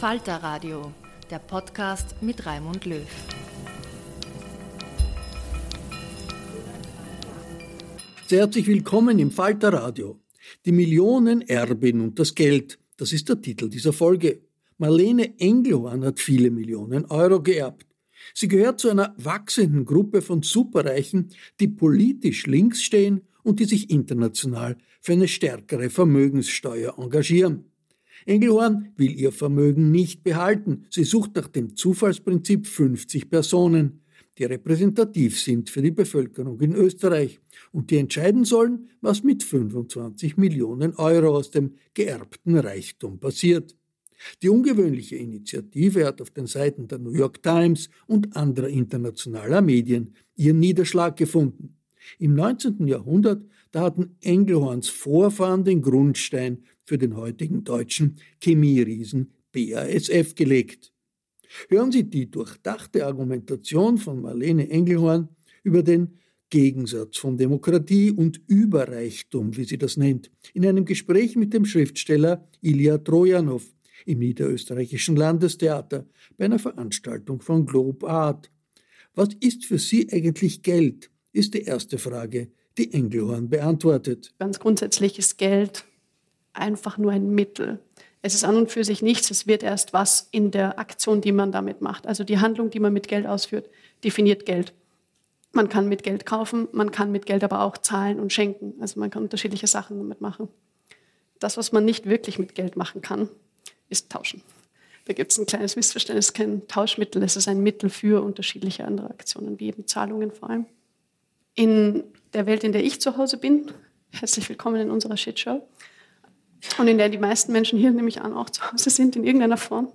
Falter Radio, der Podcast mit Raimund Löw. Sehr herzlich willkommen im Falter Radio. Die Millionenerbin und das Geld, das ist der Titel dieser Folge. Marlene Engelhorn hat viele Millionen Euro geerbt. Sie gehört zu einer wachsenden Gruppe von Superreichen, die politisch links stehen und die sich international für eine stärkere Vermögenssteuer engagieren. Engelhorn will ihr Vermögen nicht behalten. Sie sucht nach dem Zufallsprinzip 50 Personen, die repräsentativ sind für die Bevölkerung in Österreich und die entscheiden sollen, was mit 25 Millionen Euro aus dem geerbten Reichtum passiert. Die ungewöhnliche Initiative hat auf den Seiten der New York Times und anderer internationaler Medien ihren Niederschlag gefunden. Im 19. Jahrhundert, da hatten Engelhorns Vorfahren den Grundstein für den heutigen deutschen Chemieriesen BASF gelegt. Hören Sie die durchdachte Argumentation von Marlene Engelhorn über den Gegensatz von Demokratie und Überreichtum, wie sie das nennt, in einem Gespräch mit dem Schriftsteller Ilya Trojanow im Niederösterreichischen Landestheater bei einer Veranstaltung von Globe Art. Was ist für Sie eigentlich Geld? ist die erste Frage, die Engelhorn beantwortet. Ganz grundsätzlich ist Geld einfach nur ein Mittel. Es ist an und für sich nichts, es wird erst was in der Aktion, die man damit macht. Also die Handlung, die man mit Geld ausführt, definiert Geld. Man kann mit Geld kaufen, man kann mit Geld aber auch zahlen und schenken. Also man kann unterschiedliche Sachen damit machen. Das, was man nicht wirklich mit Geld machen kann, ist tauschen. Da gibt es ein kleines Missverständnis, kein Tauschmittel, es ist ein Mittel für unterschiedliche andere Aktionen, wie eben Zahlungen vor allem. In der Welt, in der ich zu Hause bin, herzlich willkommen in unserer Shitshow, und in der die meisten Menschen hier, nehme ich an, auch zu Hause sind in irgendeiner Form,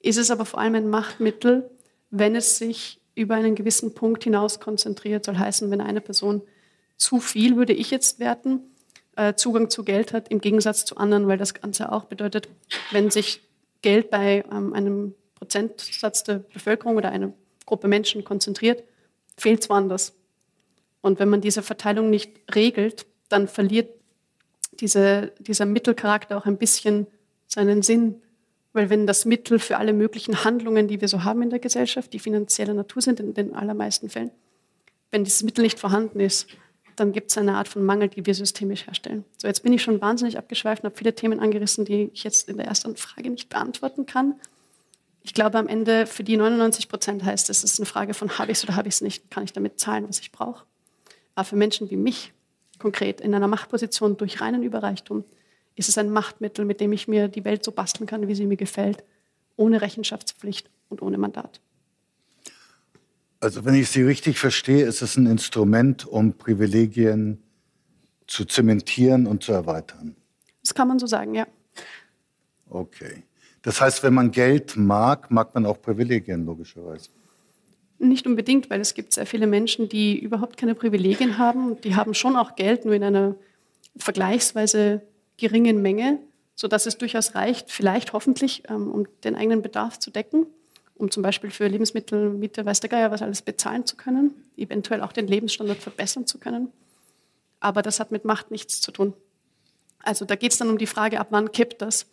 ist es aber vor allem ein Machtmittel, wenn es sich über einen gewissen Punkt hinaus konzentriert. Soll heißen, wenn eine Person zu viel, würde ich jetzt werten, äh, Zugang zu Geld hat, im Gegensatz zu anderen, weil das Ganze auch bedeutet, wenn sich Geld bei ähm, einem Prozentsatz der Bevölkerung oder einer Gruppe Menschen konzentriert, fehlt es woanders. Und wenn man diese Verteilung nicht regelt, dann verliert diese, dieser Mittelcharakter auch ein bisschen seinen Sinn. Weil wenn das Mittel für alle möglichen Handlungen, die wir so haben in der Gesellschaft, die finanzieller Natur sind in den allermeisten Fällen, wenn dieses Mittel nicht vorhanden ist, dann gibt es eine Art von Mangel, die wir systemisch herstellen. So, jetzt bin ich schon wahnsinnig abgeschweift und habe viele Themen angerissen, die ich jetzt in der ersten Frage nicht beantworten kann. Ich glaube, am Ende für die 99 Prozent heißt es, es ist eine Frage von, habe ich es oder habe ich es nicht, kann ich damit zahlen, was ich brauche. Aber für Menschen wie mich, konkret in einer Machtposition durch reinen Überreichtum, ist es ein Machtmittel, mit dem ich mir die Welt so basteln kann, wie sie mir gefällt, ohne Rechenschaftspflicht und ohne Mandat. Also wenn ich Sie richtig verstehe, ist es ein Instrument, um Privilegien zu zementieren und zu erweitern. Das kann man so sagen, ja. Okay. Das heißt, wenn man Geld mag, mag man auch Privilegien, logischerweise. Nicht unbedingt, weil es gibt sehr viele Menschen, die überhaupt keine Privilegien haben. Die haben schon auch Geld, nur in einer vergleichsweise geringen Menge, sodass es durchaus reicht, vielleicht hoffentlich, ähm, um den eigenen Bedarf zu decken, um zum Beispiel für Lebensmittel, Miete, weiß der Geier, was alles bezahlen zu können, eventuell auch den Lebensstandard verbessern zu können. Aber das hat mit Macht nichts zu tun. Also da geht es dann um die Frage, ab wann kippt das?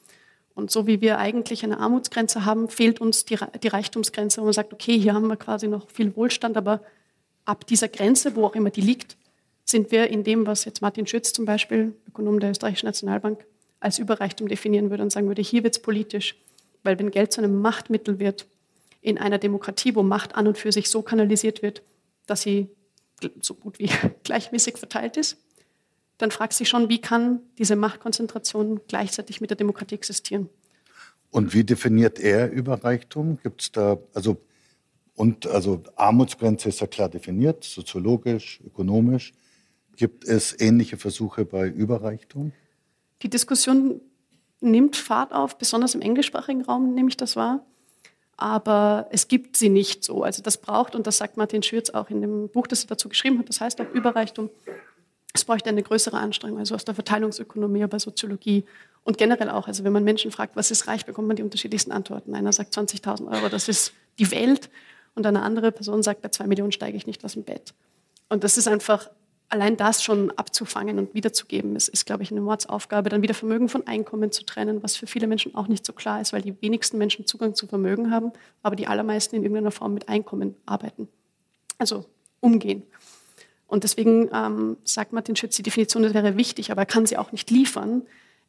Und so wie wir eigentlich eine Armutsgrenze haben, fehlt uns die, die Reichtumsgrenze, wo man sagt, okay, hier haben wir quasi noch viel Wohlstand, aber ab dieser Grenze, wo auch immer die liegt, sind wir in dem, was jetzt Martin Schütz zum Beispiel, Ökonom der Österreichischen Nationalbank, als Überreichtum definieren würde und sagen würde, hier wird es politisch. Weil wenn Geld zu einem Machtmittel wird, in einer Demokratie, wo Macht an und für sich so kanalisiert wird, dass sie so gut wie gleichmäßig verteilt ist, dann fragt sich schon, wie kann diese Machtkonzentration gleichzeitig mit der Demokratie existieren? Und wie definiert er Überreichtum? Gibt es da, also, und also Armutsgrenze ist ja klar definiert, soziologisch, ökonomisch. Gibt es ähnliche Versuche bei Überreichtum? Die Diskussion nimmt Fahrt auf, besonders im englischsprachigen Raum nehme ich das wahr. Aber es gibt sie nicht so. Also das braucht, und das sagt Martin Schürz auch in dem Buch, das er dazu geschrieben hat, das heißt auch Überreichtum, es bräuchte eine größere Anstrengung, also aus der Verteilungsökonomie, bei Soziologie und generell auch. Also wenn man Menschen fragt, was ist reich, bekommt man die unterschiedlichsten Antworten. Einer sagt 20.000 Euro, das ist die Welt. Und eine andere Person sagt, bei zwei Millionen steige ich nicht aus dem Bett. Und das ist einfach, allein das schon abzufangen und wiederzugeben, ist, ist, glaube ich, eine Mordsaufgabe. Dann wieder Vermögen von Einkommen zu trennen, was für viele Menschen auch nicht so klar ist, weil die wenigsten Menschen Zugang zu Vermögen haben, aber die allermeisten in irgendeiner Form mit Einkommen arbeiten. Also umgehen. Und deswegen ähm, sagt Martin Schütz, die Definition das wäre wichtig, aber er kann sie auch nicht liefern.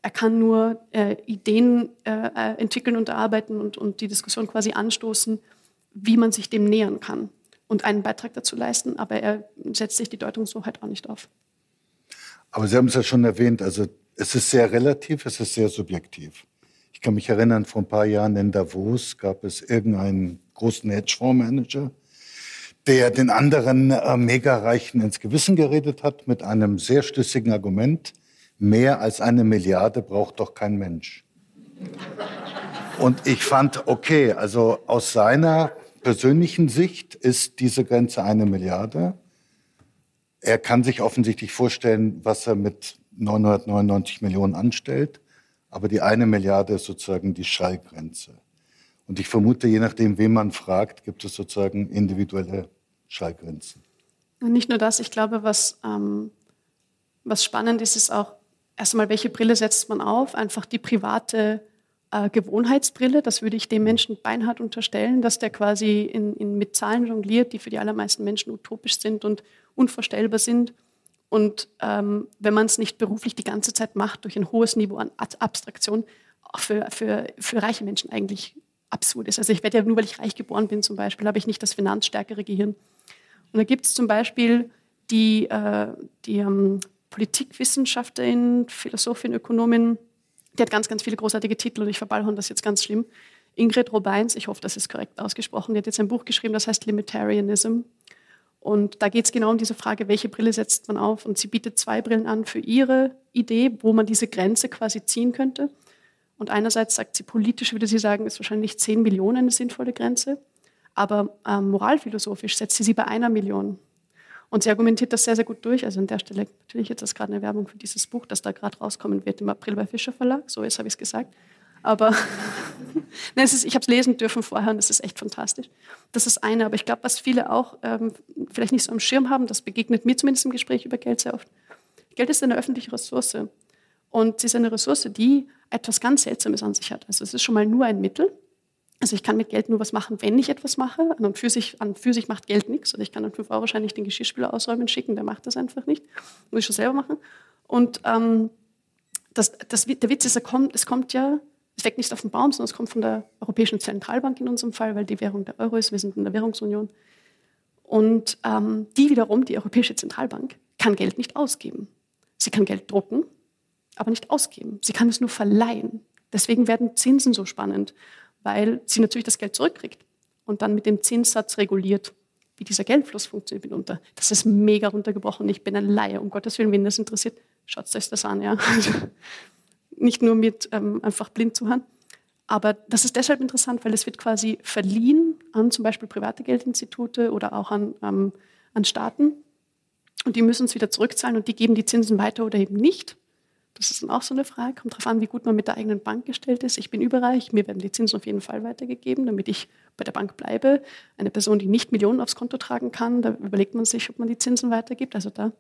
Er kann nur äh, Ideen äh, äh, entwickeln und erarbeiten und, und die Diskussion quasi anstoßen, wie man sich dem nähern kann und einen Beitrag dazu leisten. Aber er setzt sich die Deutung so halt auch nicht auf. Aber Sie haben es ja schon erwähnt, also es ist sehr relativ, es ist sehr subjektiv. Ich kann mich erinnern, vor ein paar Jahren in Davos gab es irgendeinen großen Hedgefondsmanager, der den anderen äh, Megareichen ins Gewissen geredet hat mit einem sehr schlüssigen Argument. Mehr als eine Milliarde braucht doch kein Mensch. Und ich fand, okay, also aus seiner persönlichen Sicht ist diese Grenze eine Milliarde. Er kann sich offensichtlich vorstellen, was er mit 999 Millionen anstellt. Aber die eine Milliarde ist sozusagen die Schallgrenze. Und ich vermute, je nachdem, wen man fragt, gibt es sozusagen individuelle Schallgrenzen. Und nicht nur das, ich glaube, was, ähm, was spannend ist, ist auch erstmal, welche Brille setzt man auf? Einfach die private äh, Gewohnheitsbrille. Das würde ich dem Menschen beinhart unterstellen, dass der quasi in, in, mit Zahlen jongliert, die für die allermeisten Menschen utopisch sind und unvorstellbar sind. Und ähm, wenn man es nicht beruflich die ganze Zeit macht, durch ein hohes Niveau an Abstraktion, auch für, für, für reiche Menschen eigentlich absurd ist. Also ich werde ja nur, weil ich reich geboren bin zum Beispiel, habe ich nicht das finanzstärkere Gehirn. Und da gibt es zum Beispiel die, äh, die ähm, Politikwissenschaftlerin, Philosophin, Ökonomin, die hat ganz, ganz viele großartige Titel und ich verballhorn das jetzt ganz schlimm. Ingrid Robeins, ich hoffe, das ist korrekt ausgesprochen, die hat jetzt ein Buch geschrieben, das heißt Limitarianism. Und da geht es genau um diese Frage, welche Brille setzt man auf? Und sie bietet zwei Brillen an für ihre Idee, wo man diese Grenze quasi ziehen könnte. Und einerseits sagt sie, politisch würde sie sagen, ist wahrscheinlich 10 Millionen eine sinnvolle Grenze. Aber ähm, moralphilosophisch setzt sie sie bei einer Million. Und sie argumentiert das sehr, sehr gut durch. Also an der Stelle natürlich jetzt ist gerade eine Werbung für dieses Buch, das da gerade rauskommen wird im April bei Fischer Verlag. So ist, habe ich es gesagt. Aber Nein, ist, ich habe es lesen dürfen vorher und es ist echt fantastisch. Das ist eine. Aber ich glaube, was viele auch ähm, vielleicht nicht so am Schirm haben, das begegnet mir zumindest im Gespräch über Geld sehr oft. Geld ist eine öffentliche Ressource. Und sie ist eine Ressource, die etwas ganz Seltsames an sich hat. Also es ist schon mal nur ein Mittel. Also ich kann mit Geld nur was machen, wenn ich etwas mache. An und für sich, an für sich macht Geld nichts. Oder ich kann dann 5 Euro wahrscheinlich den Geschirrspüler ausräumen schicken, der macht das einfach nicht. Muss ich schon selber machen. Und ähm, das, das, der Witz ist, er kommt, es kommt ja, es wächst nicht auf dem Baum, sondern es kommt von der Europäischen Zentralbank in unserem Fall, weil die Währung der Euro ist. Wir sind in der Währungsunion. Und ähm, die wiederum, die Europäische Zentralbank, kann Geld nicht ausgeben. Sie kann Geld drucken, aber nicht ausgeben. Sie kann es nur verleihen. Deswegen werden Zinsen so spannend, weil sie natürlich das Geld zurückkriegt und dann mit dem Zinssatz reguliert, wie dieser Geldfluss funktioniert mitunter. Das ist mega runtergebrochen. Ich bin ein Laie, um Gottes Willen, wenn das interessiert, schaut euch das an. Ja. Nicht nur mit ähm, einfach blind zu hören. Aber das ist deshalb interessant, weil es wird quasi verliehen an zum Beispiel private Geldinstitute oder auch an, ähm, an Staaten. Und die müssen es wieder zurückzahlen und die geben die Zinsen weiter oder eben nicht. Das ist dann auch so eine Frage. Kommt darauf an, wie gut man mit der eigenen Bank gestellt ist. Ich bin überreich. Mir werden die Zinsen auf jeden Fall weitergegeben, damit ich bei der Bank bleibe. Eine Person, die nicht Millionen aufs Konto tragen kann, da überlegt man sich, ob man die Zinsen weitergibt. Also da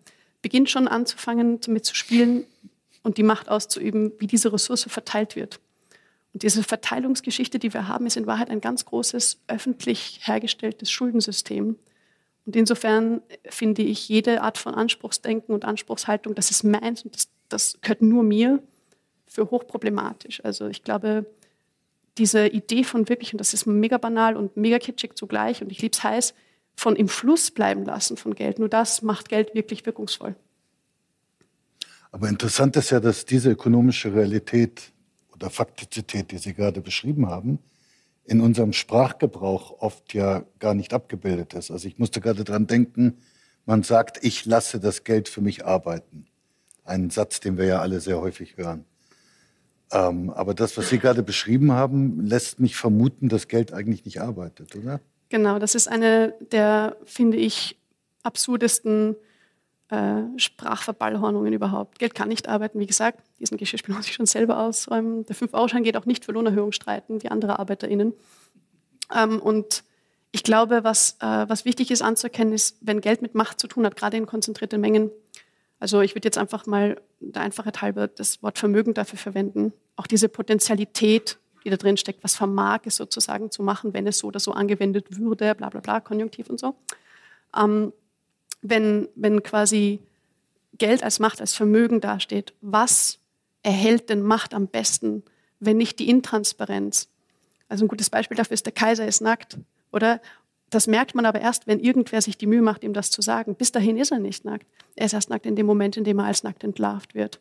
beginnt schon anzufangen, damit zu spielen und die Macht auszuüben, wie diese Ressource verteilt wird. Und diese Verteilungsgeschichte, die wir haben, ist in Wahrheit ein ganz großes öffentlich hergestelltes Schuldensystem. Und insofern finde ich jede Art von Anspruchsdenken und Anspruchshaltung, das ist meins und das, das gehört nur mir, für hochproblematisch. Also ich glaube, diese Idee von wirklich, und das ist mega banal und mega kitschig zugleich, und ich liebe es heiß, von im Fluss bleiben lassen von Geld, nur das macht Geld wirklich wirkungsvoll. Aber interessant ist ja, dass diese ökonomische Realität oder Faktizität, die Sie gerade beschrieben haben, in unserem Sprachgebrauch oft ja gar nicht abgebildet ist. Also ich musste gerade daran denken, man sagt, ich lasse das Geld für mich arbeiten. Ein Satz, den wir ja alle sehr häufig hören. Ähm, aber das, was Sie gerade beschrieben haben, lässt mich vermuten, dass Geld eigentlich nicht arbeitet, oder? Genau, das ist eine der, finde ich, absurdesten äh, Sprachverballhornungen überhaupt. Geld kann nicht arbeiten, wie gesagt, diesen Geschirrspüler muss ich schon selber ausräumen. Der 5-Euro-Schein geht auch nicht für Lohnerhöhung streiten, wie andere ArbeiterInnen. Ähm, und ich glaube, was, äh, was wichtig ist anzuerkennen, ist, wenn Geld mit Macht zu tun hat, gerade in konzentrierten Mengen, also ich würde jetzt einfach mal der Einfachheit halber das Wort Vermögen dafür verwenden, auch diese Potenzialität, die da drin steckt, was vermag es sozusagen zu machen, wenn es so oder so angewendet würde, bla bla bla, Konjunktiv und so. Ähm, wenn, wenn quasi Geld als Macht, als Vermögen dasteht, was erhält denn Macht am besten, wenn nicht die Intransparenz? Also ein gutes Beispiel dafür ist, der Kaiser ist nackt, oder? Das merkt man aber erst, wenn irgendwer sich die Mühe macht, ihm das zu sagen. Bis dahin ist er nicht nackt. Er ist erst nackt in dem Moment, in dem er als nackt entlarvt wird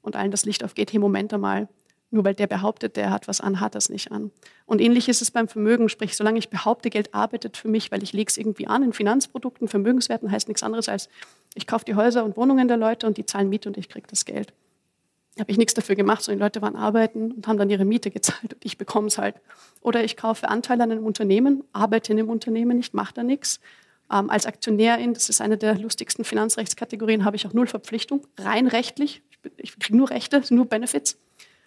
und allen das Licht aufgeht. Hey, Moment einmal, nur weil der behauptet, der hat was an, hat das nicht an. Und ähnlich ist es beim Vermögen. Sprich, solange ich behaupte, Geld arbeitet für mich, weil ich lege es irgendwie an in Finanzprodukten, Vermögenswerten heißt nichts anderes als, ich kaufe die Häuser und Wohnungen der Leute und die zahlen Miete und ich kriege das Geld. Habe ich nichts dafür gemacht, sondern die Leute waren arbeiten und haben dann ihre Miete gezahlt und ich bekomme es halt. Oder ich kaufe Anteile an einem Unternehmen, arbeite in einem Unternehmen nicht, mache da nichts. Ähm, als Aktionärin, das ist eine der lustigsten Finanzrechtskategorien, habe ich auch null Verpflichtung, rein rechtlich. Ich, ich kriege nur Rechte, nur Benefits.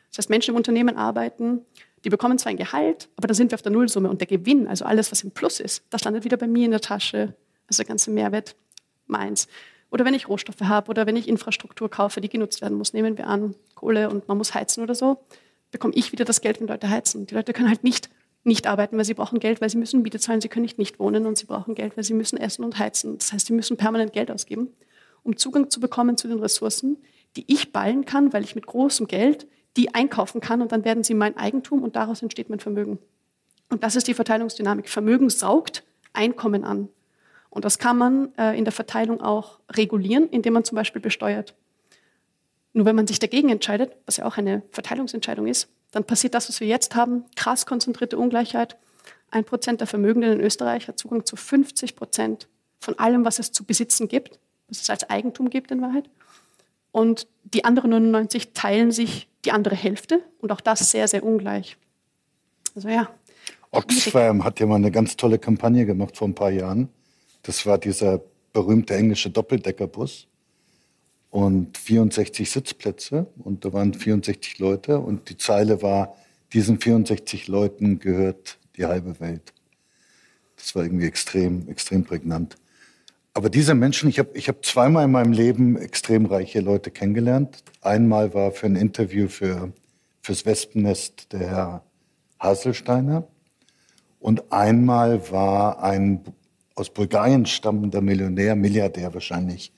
Das heißt, Menschen im Unternehmen arbeiten, die bekommen zwar ein Gehalt, aber da sind wir auf der Nullsumme und der Gewinn, also alles, was im Plus ist, das landet wieder bei mir in der Tasche. Also der ganze Mehrwert meins. Oder wenn ich Rohstoffe habe oder wenn ich Infrastruktur kaufe, die genutzt werden muss, nehmen wir an, Kohle und man muss heizen oder so, bekomme ich wieder das Geld, wenn Leute heizen. Die Leute können halt nicht nicht arbeiten, weil sie brauchen Geld, weil sie müssen Miete zahlen, sie können nicht nicht wohnen und sie brauchen Geld, weil sie müssen essen und heizen. Das heißt, sie müssen permanent Geld ausgeben, um Zugang zu bekommen zu den Ressourcen, die ich ballen kann, weil ich mit großem Geld die einkaufen kann und dann werden sie mein Eigentum und daraus entsteht mein Vermögen. Und das ist die Verteilungsdynamik. Vermögen saugt Einkommen an. Und das kann man äh, in der Verteilung auch regulieren, indem man zum Beispiel besteuert. Nur wenn man sich dagegen entscheidet, was ja auch eine Verteilungsentscheidung ist, dann passiert das, was wir jetzt haben, krass konzentrierte Ungleichheit. Ein Prozent der Vermögenden in Österreich hat Zugang zu 50 Prozent von allem, was es zu besitzen gibt, was es als Eigentum gibt in Wahrheit. Und die anderen 99 teilen sich die andere Hälfte und auch das sehr, sehr ungleich. Also ja. Oxfam hat ja mal eine ganz tolle Kampagne gemacht vor ein paar Jahren. Das war dieser berühmte englische Doppeldeckerbus und 64 Sitzplätze und da waren 64 Leute und die Zeile war, diesen 64 Leuten gehört die halbe Welt. Das war irgendwie extrem, extrem prägnant. Aber diese Menschen, ich habe ich hab zweimal in meinem Leben extrem reiche Leute kennengelernt. Einmal war für ein Interview für, fürs Wespennest der Herr Haselsteiner. Und einmal war ein aus Bulgarien stammender Millionär, Milliardär wahrscheinlich,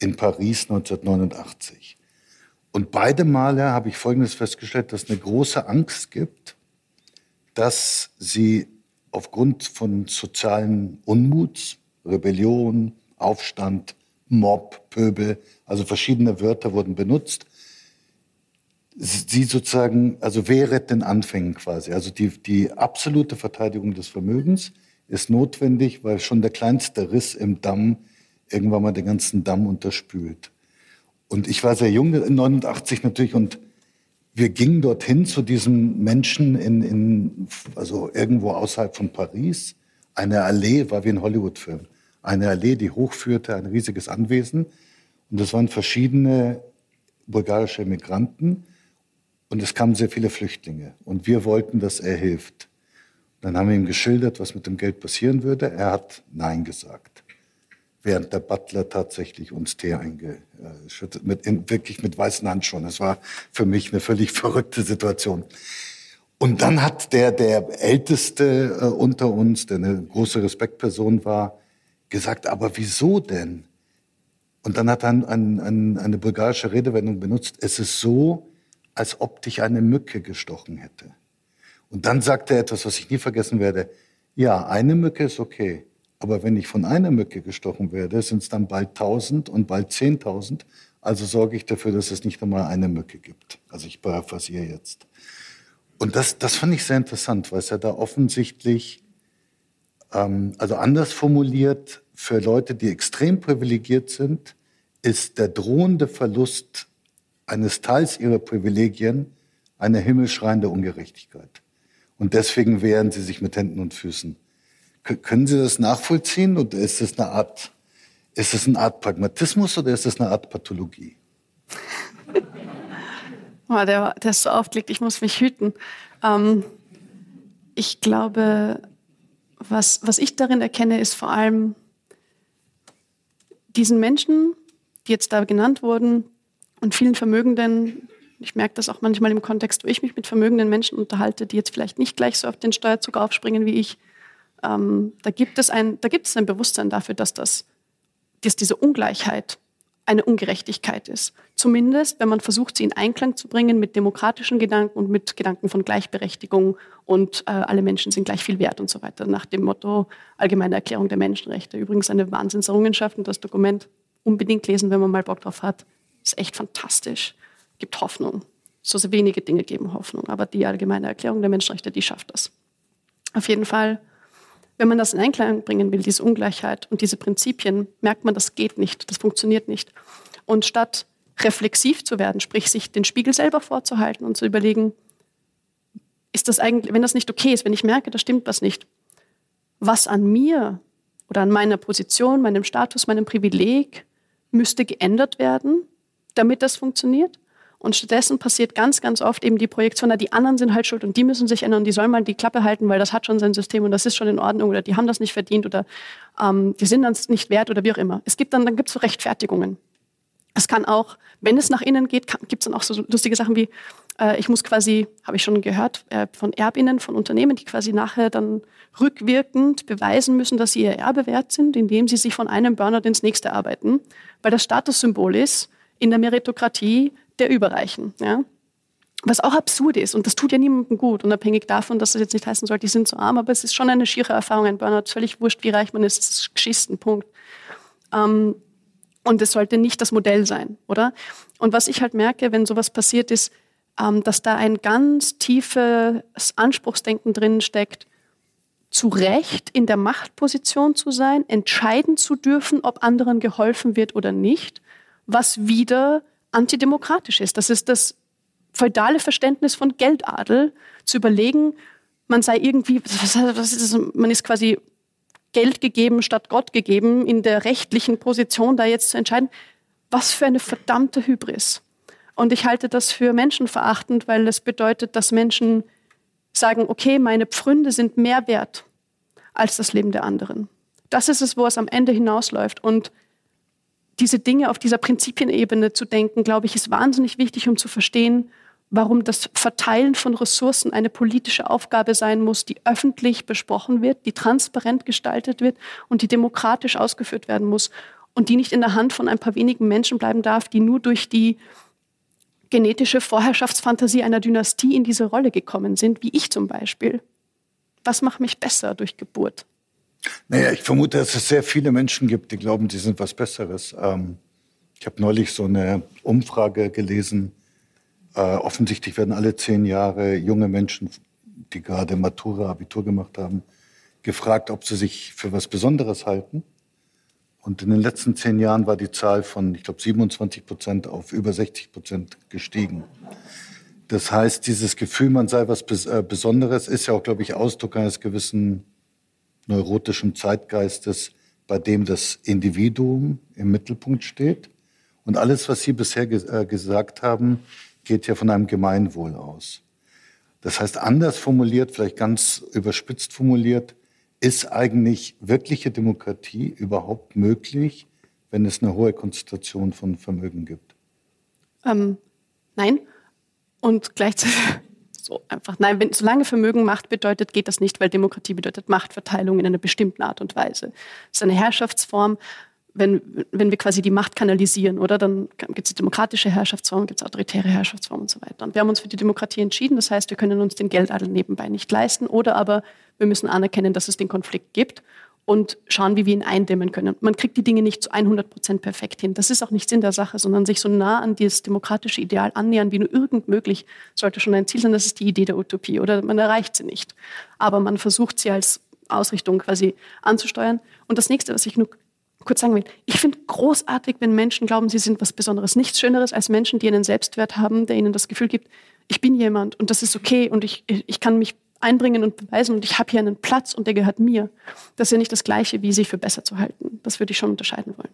in Paris 1989. Und beide Male habe ich Folgendes festgestellt, dass es eine große Angst gibt, dass sie aufgrund von sozialen Unmuts, Rebellion, Aufstand, Mob, Pöbel, also verschiedene Wörter wurden benutzt. Sie sozusagen, also wehret den Anfängen quasi, also die, die absolute Verteidigung des Vermögens ist notwendig, weil schon der kleinste Riss im Damm irgendwann mal den ganzen Damm unterspült. Und ich war sehr jung, in 89 natürlich, und wir gingen dorthin zu diesem Menschen in, in, also irgendwo außerhalb von Paris. Eine Allee war wie ein Hollywood-Film. Eine Allee, die hochführte, ein riesiges Anwesen. Und es waren verschiedene bulgarische Migranten. Und es kamen sehr viele Flüchtlinge. Und wir wollten, dass er hilft. Dann haben wir ihm geschildert, was mit dem Geld passieren würde. Er hat Nein gesagt. Während der Butler tatsächlich uns Tee eingeschüttet, mit, in, wirklich mit weißen Handschuhen. Das war für mich eine völlig verrückte Situation. Und dann hat der, der Älteste äh, unter uns, der eine große Respektperson war, gesagt, aber wieso denn? Und dann hat er ein, ein, eine bulgarische Redewendung benutzt, es ist so, als ob dich eine Mücke gestochen hätte. Und dann sagte er etwas, was ich nie vergessen werde. Ja, eine Mücke ist okay. Aber wenn ich von einer Mücke gestochen werde, sind es dann bald 1000 und bald 10.000. Also sorge ich dafür, dass es nicht einmal eine Mücke gibt. Also ich paraphrasiere jetzt. Und das, das fand ich sehr interessant, weil es ja da offensichtlich, ähm, also anders formuliert, für Leute, die extrem privilegiert sind, ist der drohende Verlust eines Teils ihrer Privilegien eine himmelschreiende Ungerechtigkeit. Und deswegen wehren sie sich mit Händen und Füßen. Können Sie das nachvollziehen oder ist es eine Art, ist es eine Art Pragmatismus oder ist es eine Art Pathologie? oh, der, der ist so aufgelegt, ich muss mich hüten. Ähm, ich glaube, was, was ich darin erkenne, ist vor allem diesen Menschen, die jetzt da genannt wurden, und vielen Vermögenden, ich merke das auch manchmal im Kontext, wo ich mich mit vermögenden Menschen unterhalte, die jetzt vielleicht nicht gleich so auf den Steuerzug aufspringen wie ich, ähm, da, gibt es ein, da gibt es ein Bewusstsein dafür, dass, das, dass diese Ungleichheit eine Ungerechtigkeit ist. Zumindest, wenn man versucht, sie in Einklang zu bringen mit demokratischen Gedanken und mit Gedanken von Gleichberechtigung und äh, alle Menschen sind gleich viel wert und so weiter, nach dem Motto Allgemeine Erklärung der Menschenrechte. Übrigens eine Wahnsinnserrungenschaft und das Dokument unbedingt lesen, wenn man mal Bock drauf hat. Ist echt fantastisch. Gibt Hoffnung. So sehr wenige Dinge geben Hoffnung, aber die Allgemeine Erklärung der Menschenrechte, die schafft das. Auf jeden Fall, wenn man das in Einklang bringen will, diese Ungleichheit und diese Prinzipien, merkt man, das geht nicht, das funktioniert nicht. Und statt reflexiv zu werden, sprich sich den Spiegel selber vorzuhalten und zu überlegen, ist das eigentlich, wenn das nicht okay ist, wenn ich merke, da stimmt was nicht, was an mir oder an meiner Position, meinem Status, meinem Privileg müsste geändert werden, damit das funktioniert. Und stattdessen passiert ganz, ganz oft eben die Projektion, na, die anderen sind halt schuld und die müssen sich ändern, die sollen mal die Klappe halten, weil das hat schon sein System und das ist schon in Ordnung oder die haben das nicht verdient oder ähm, die sind dann nicht wert oder wie auch immer. Es gibt dann, dann gibt es so Rechtfertigungen. Es kann auch, wenn es nach innen geht, gibt es dann auch so lustige Sachen wie, äh, ich muss quasi, habe ich schon gehört, äh, von Erbinnen von Unternehmen, die quasi nachher dann rückwirkend beweisen müssen, dass sie ihr Erbe wert sind, indem sie sich von einem Burnout ins nächste arbeiten, weil das Statussymbol ist, in der Meritokratie der Überreichen. Ja? Was auch absurd ist und das tut ja niemandem gut, unabhängig davon, dass es jetzt nicht heißen soll, die sind so arm, aber es ist schon eine schiere Erfahrung, ein Burnout, völlig wurscht, wie reich man ist, es ist geschissen, Punkt. Ähm, und es sollte nicht das Modell sein, oder? Und was ich halt merke, wenn sowas passiert ist, ähm, dass da ein ganz tiefes Anspruchsdenken drin steckt, zu Recht in der Machtposition zu sein, entscheiden zu dürfen, ob anderen geholfen wird oder nicht was wieder antidemokratisch ist. Das ist das feudale Verständnis von Geldadel, zu überlegen, man sei irgendwie, was, ist das? man ist quasi Geld gegeben statt Gott gegeben, in der rechtlichen Position da jetzt zu entscheiden. Was für eine verdammte Hybris. Und ich halte das für menschenverachtend, weil es bedeutet, dass Menschen sagen, okay, meine Pfründe sind mehr wert als das Leben der anderen. Das ist es, wo es am Ende hinausläuft. Und diese Dinge auf dieser Prinzipienebene zu denken, glaube ich, ist wahnsinnig wichtig, um zu verstehen, warum das Verteilen von Ressourcen eine politische Aufgabe sein muss, die öffentlich besprochen wird, die transparent gestaltet wird und die demokratisch ausgeführt werden muss und die nicht in der Hand von ein paar wenigen Menschen bleiben darf, die nur durch die genetische Vorherrschaftsfantasie einer Dynastie in diese Rolle gekommen sind, wie ich zum Beispiel. Was macht mich besser durch Geburt? Naja, ich vermute, dass es sehr viele Menschen gibt, die glauben, sie sind was Besseres. Ähm, ich habe neulich so eine Umfrage gelesen. Äh, offensichtlich werden alle zehn Jahre junge Menschen, die gerade Matura, Abitur gemacht haben, gefragt, ob sie sich für was Besonderes halten. Und in den letzten zehn Jahren war die Zahl von, ich glaube, 27 Prozent auf über 60 Prozent gestiegen. Das heißt, dieses Gefühl, man sei was äh, Besonderes, ist ja auch, glaube ich, Ausdruck eines gewissen neurotischen Zeitgeistes, bei dem das Individuum im Mittelpunkt steht. Und alles, was Sie bisher äh, gesagt haben, geht ja von einem Gemeinwohl aus. Das heißt, anders formuliert, vielleicht ganz überspitzt formuliert, ist eigentlich wirkliche Demokratie überhaupt möglich, wenn es eine hohe Konzentration von Vermögen gibt? Ähm, nein. Und gleichzeitig so einfach, nein, wenn, solange Vermögen Macht bedeutet, geht das nicht, weil Demokratie bedeutet Machtverteilung in einer bestimmten Art und Weise. Es ist eine Herrschaftsform, wenn, wenn wir quasi die Macht kanalisieren, oder? Dann gibt es demokratische Herrschaftsformen, gibt es autoritäre Herrschaftsformen und so weiter. Und wir haben uns für die Demokratie entschieden. Das heißt, wir können uns den Geldadel nebenbei nicht leisten. Oder aber wir müssen anerkennen, dass es den Konflikt gibt und schauen, wie wir ihn eindämmen können. Man kriegt die Dinge nicht zu 100 Prozent perfekt hin. Das ist auch nicht Sinn der Sache, sondern sich so nah an dieses demokratische Ideal annähern, wie nur irgend möglich, sollte schon ein Ziel sein. Das ist die Idee der Utopie. Oder man erreicht sie nicht. Aber man versucht sie als Ausrichtung quasi anzusteuern. Und das nächste, was ich nur kurz sagen will, ich finde großartig, wenn Menschen glauben, sie sind was Besonderes. Nichts Schöneres als Menschen, die einen Selbstwert haben, der ihnen das Gefühl gibt, ich bin jemand und das ist okay und ich, ich kann mich einbringen und beweisen und ich habe hier einen Platz und der gehört mir. Das ist ja nicht das Gleiche, wie sich für besser zu halten. Das würde ich schon unterscheiden wollen.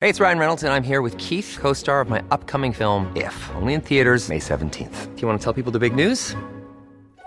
Hey, it's Ryan Reynolds and I'm here with Keith, co-star of my upcoming film If, only in theaters May 17th. Do you want to tell people the big news?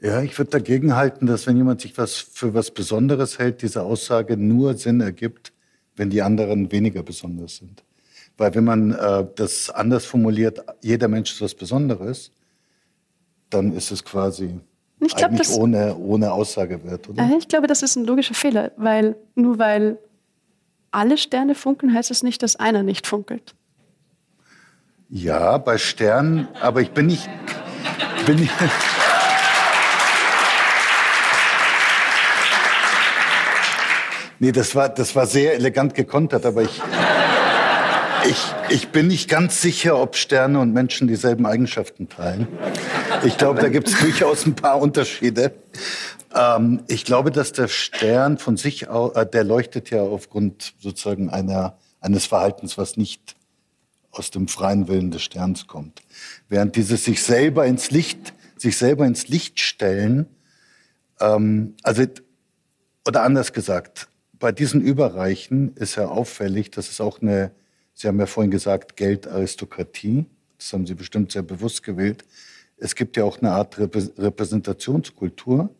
Ja, ich würde dagegen halten, dass wenn jemand sich was für was Besonderes hält, diese Aussage nur Sinn ergibt, wenn die anderen weniger besonders sind. Weil wenn man äh, das anders formuliert, jeder Mensch ist was Besonderes, dann ist es quasi ich glaub, eigentlich das, ohne, ohne Aussagewert, oder? Ich glaube, das ist ein logischer Fehler, weil nur weil alle Sterne funkeln, heißt es nicht, dass einer nicht funkelt. Ja, bei Sternen, aber ich bin nicht, bin nicht Nee, das war, das war sehr elegant gekontert, aber ich, ich, ich bin nicht ganz sicher, ob Sterne und Menschen dieselben Eigenschaften teilen. Ich glaube, da gibt es durchaus ein paar Unterschiede. Ähm, ich glaube, dass der Stern von sich aus, äh, der leuchtet ja aufgrund sozusagen einer, eines Verhaltens, was nicht aus dem freien Willen des Sterns kommt. Während dieses sich selber ins Licht, sich selber ins Licht stellen, ähm, also, oder anders gesagt, bei diesen Überreichen ist ja auffällig, dass es auch eine, Sie haben ja vorhin gesagt, Geldaristokratie, das haben Sie bestimmt sehr bewusst gewählt. Es gibt ja auch eine Art Repräsentationskultur.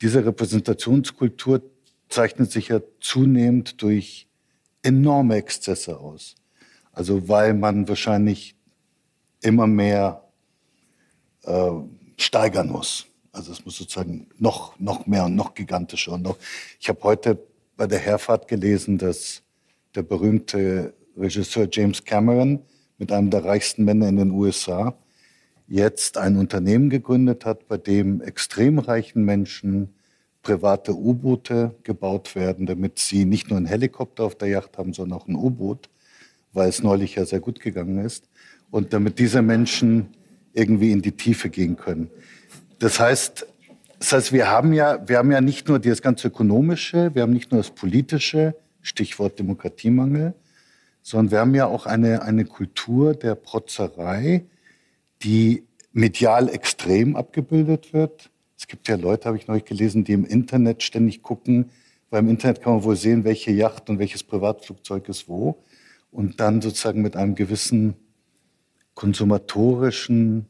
Diese Repräsentationskultur zeichnet sich ja zunehmend durch enorme Exzesse aus. Also weil man wahrscheinlich immer mehr äh, steigern muss. Also es muss sozusagen noch, noch mehr und noch gigantischer und noch. Ich habe heute bei der Herfahrt gelesen, dass der berühmte Regisseur James Cameron mit einem der reichsten Männer in den USA jetzt ein Unternehmen gegründet hat, bei dem extrem reichen Menschen private U-Boote gebaut werden, damit sie nicht nur einen Helikopter auf der Yacht haben, sondern auch ein U-Boot, weil es neulich ja sehr gut gegangen ist. Und damit diese Menschen irgendwie in die Tiefe gehen können. Das heißt, das heißt, wir haben ja, wir haben ja nicht nur das ganze ökonomische, wir haben nicht nur das politische, Stichwort Demokratiemangel, sondern wir haben ja auch eine, eine Kultur der Protzerei, die medial extrem abgebildet wird. Es gibt ja Leute, habe ich neulich gelesen, die im Internet ständig gucken, weil im Internet kann man wohl sehen, welche Yacht und welches Privatflugzeug ist wo. Und dann sozusagen mit einem gewissen konsumatorischen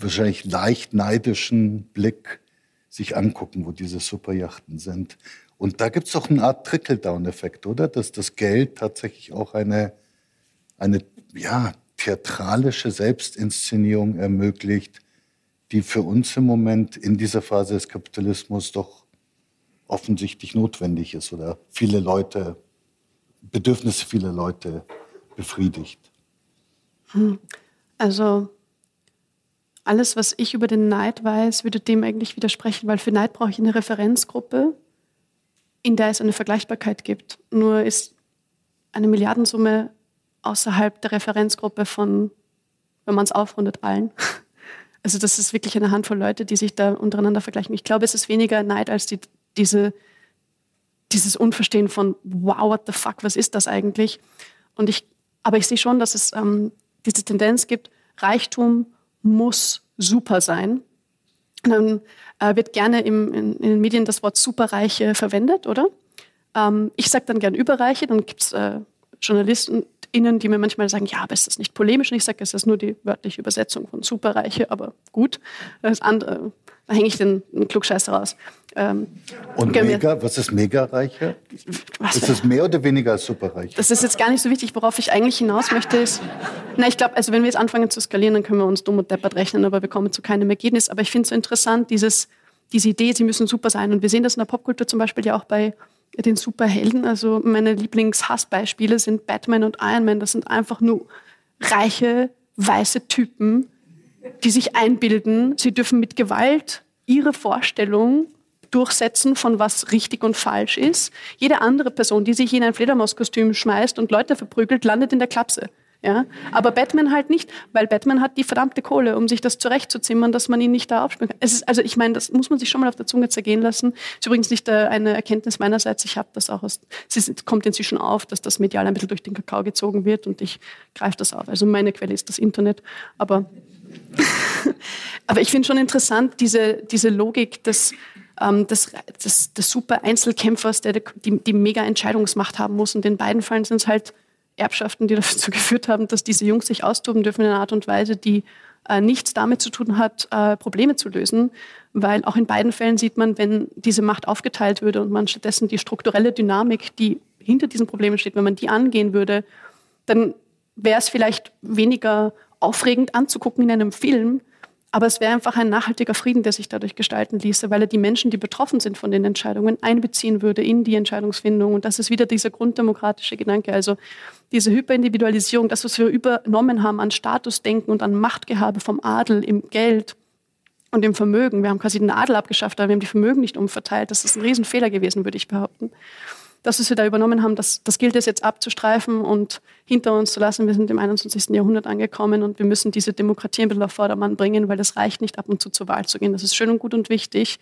wahrscheinlich leicht neidischen Blick sich angucken, wo diese Superjachten sind. Und da gibt es doch eine Art Trickle-Down-Effekt, oder? Dass das Geld tatsächlich auch eine, eine ja, theatralische Selbstinszenierung ermöglicht, die für uns im Moment in dieser Phase des Kapitalismus doch offensichtlich notwendig ist oder viele Leute, Bedürfnisse vieler Leute befriedigt. Hm. Also alles, was ich über den Neid weiß, würde dem eigentlich widersprechen, weil für Neid brauche ich eine Referenzgruppe, in der es eine Vergleichbarkeit gibt. Nur ist eine Milliardensumme außerhalb der Referenzgruppe von, wenn man es aufrundet, allen. Also das ist wirklich eine Handvoll Leute, die sich da untereinander vergleichen. Ich glaube, es ist weniger Neid als die, diese, dieses Unverstehen von, wow, what the fuck, was ist das eigentlich? Und ich, aber ich sehe schon, dass es ähm, diese Tendenz gibt, Reichtum muss super sein. dann äh, wird gerne im, in, in, den Medien das Wort Superreiche verwendet, oder? Ähm, ich sage dann gern Überreiche, dann gibt es äh, JournalistInnen, die mir manchmal sagen, ja, aber ist das nicht polemisch? Und ich sage, es ist nur die wörtliche Übersetzung von Superreiche, aber gut. Das andere, hänge ich den, den Klugscheißer raus. Ähm, und mega, was ist mega-reicher? Ist es mehr oder weniger als superreich? Das ist jetzt gar nicht so wichtig. Worauf ich eigentlich hinaus möchte, ist, na, ich glaube, also wenn wir jetzt anfangen zu skalieren, dann können wir uns dumm und deppert rechnen, aber wir kommen zu keinem Ergebnis. Aber ich finde es so interessant, dieses, diese Idee, sie müssen super sein. Und wir sehen das in der Popkultur zum Beispiel ja auch bei den Superhelden. Also meine Lieblingshassbeispiele sind Batman und Iron Man. Das sind einfach nur reiche, weiße Typen, die sich einbilden, sie dürfen mit Gewalt ihre Vorstellung durchsetzen von was richtig und falsch ist. Jede andere Person, die sich in ein Fledermauskostüm schmeißt und Leute verprügelt, landet in der Klapse. Ja? Aber Batman halt nicht, weil Batman hat die verdammte Kohle, um sich das zurechtzuzimmern, dass man ihn nicht da aufspüren kann. Es ist, also ich meine, das muss man sich schon mal auf der Zunge zergehen lassen. Ist übrigens nicht äh, eine Erkenntnis meinerseits. Ich habe das auch aus, es kommt inzwischen auf, dass das medial ein bisschen durch den Kakao gezogen wird und ich greife das auf. Also meine Quelle ist das Internet, aber aber ich finde schon interessant, diese, diese Logik des, ähm, des, des, des super Einzelkämpfers, der die, die mega Entscheidungsmacht haben muss. Und in beiden Fällen sind es halt Erbschaften, die dazu geführt haben, dass diese Jungs sich austoben dürfen in einer Art und Weise, die äh, nichts damit zu tun hat, äh, Probleme zu lösen. Weil auch in beiden Fällen sieht man, wenn diese Macht aufgeteilt würde und man stattdessen die strukturelle Dynamik, die hinter diesen Problemen steht, wenn man die angehen würde, dann wäre es vielleicht weniger aufregend anzugucken in einem Film, aber es wäre einfach ein nachhaltiger Frieden, der sich dadurch gestalten ließe, weil er die Menschen, die betroffen sind von den Entscheidungen, einbeziehen würde in die Entscheidungsfindung. Und das ist wieder dieser grunddemokratische Gedanke. Also diese Hyperindividualisierung, das, was wir übernommen haben an Statusdenken und an Machtgehabe vom Adel im Geld und im Vermögen. Wir haben quasi den Adel abgeschafft, aber wir haben die Vermögen nicht umverteilt. Das ist ein Riesenfehler gewesen, würde ich behaupten das, was wir da übernommen haben, das, das gilt es jetzt abzustreifen und hinter uns zu lassen. Wir sind im 21. Jahrhundert angekommen und wir müssen diese Demokratie ein bisschen auf Vordermann bringen, weil das reicht nicht, ab und zu zur Wahl zu gehen. Das ist schön und gut und wichtig,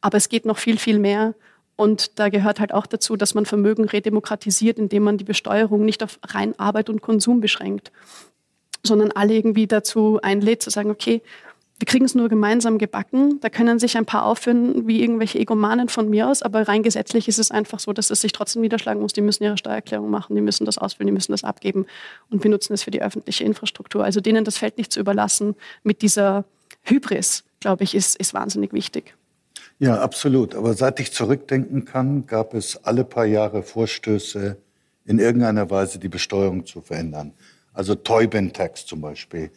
aber es geht noch viel, viel mehr. Und da gehört halt auch dazu, dass man Vermögen redemokratisiert, indem man die Besteuerung nicht auf rein Arbeit und Konsum beschränkt, sondern alle irgendwie dazu einlädt, zu sagen, okay, wir kriegen es nur gemeinsam gebacken. Da können sich ein paar aufführen wie irgendwelche Egomanen von mir aus, aber rein gesetzlich ist es einfach so, dass es sich trotzdem niederschlagen muss. Die müssen ihre Steuererklärung machen, die müssen das ausfüllen, die müssen das abgeben und wir nutzen es für die öffentliche Infrastruktur. Also denen das Feld nicht zu überlassen mit dieser Hybris, glaube ich, ist, ist wahnsinnig wichtig. Ja, absolut. Aber seit ich zurückdenken kann, gab es alle paar Jahre Vorstöße, in irgendeiner Weise die Besteuerung zu verändern. Also Teuben-Tax zum Beispiel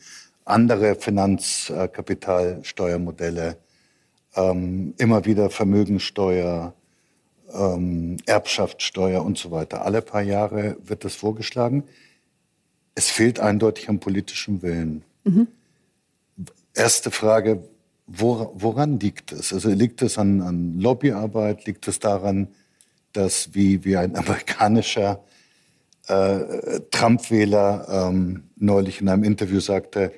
andere Finanzkapitalsteuermodelle, ähm, immer wieder Vermögensteuer, ähm, Erbschaftssteuer und so weiter. Alle paar Jahre wird das vorgeschlagen. Es fehlt eindeutig am politischen Willen. Mhm. Erste Frage, wor woran liegt es? Also liegt es an, an Lobbyarbeit? Liegt es daran, dass wie, wie ein amerikanischer äh, Trump-Wähler ähm, neulich in einem Interview sagte,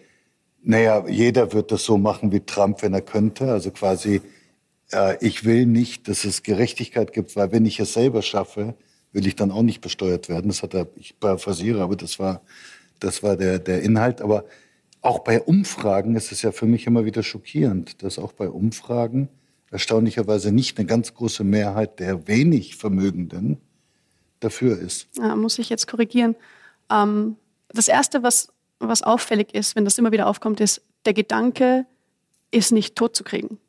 naja, jeder wird das so machen wie Trump, wenn er könnte. Also quasi, äh, ich will nicht, dass es Gerechtigkeit gibt, weil wenn ich es selber schaffe, will ich dann auch nicht besteuert werden. Das hat er, ich paraphrasiere, aber das war, das war der, der Inhalt. Aber auch bei Umfragen ist es ja für mich immer wieder schockierend, dass auch bei Umfragen erstaunlicherweise nicht eine ganz große Mehrheit der wenig Vermögenden dafür ist. Ja, muss ich jetzt korrigieren. Ähm, das Erste, was was auffällig ist, wenn das immer wieder aufkommt, ist, der Gedanke ist nicht tot zu kriegen.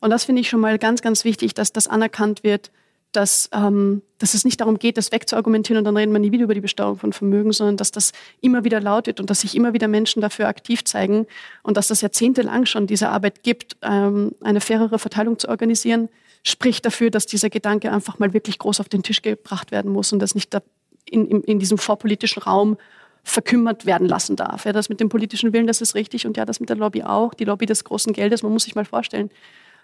Und das finde ich schon mal ganz, ganz wichtig, dass das anerkannt wird, dass, ähm, dass es nicht darum geht, das wegzuargumentieren und dann reden wir nie wieder über die Besteuerung von Vermögen, sondern dass das immer wieder laut wird und dass sich immer wieder Menschen dafür aktiv zeigen und dass das jahrzehntelang schon diese Arbeit gibt, ähm, eine fairere Verteilung zu organisieren, spricht dafür, dass dieser Gedanke einfach mal wirklich groß auf den Tisch gebracht werden muss und das nicht in, in, in diesem vorpolitischen Raum verkümmert werden lassen darf. Ja, das mit dem politischen Willen, das ist richtig und ja, das mit der Lobby auch, die Lobby des großen Geldes, man muss sich mal vorstellen,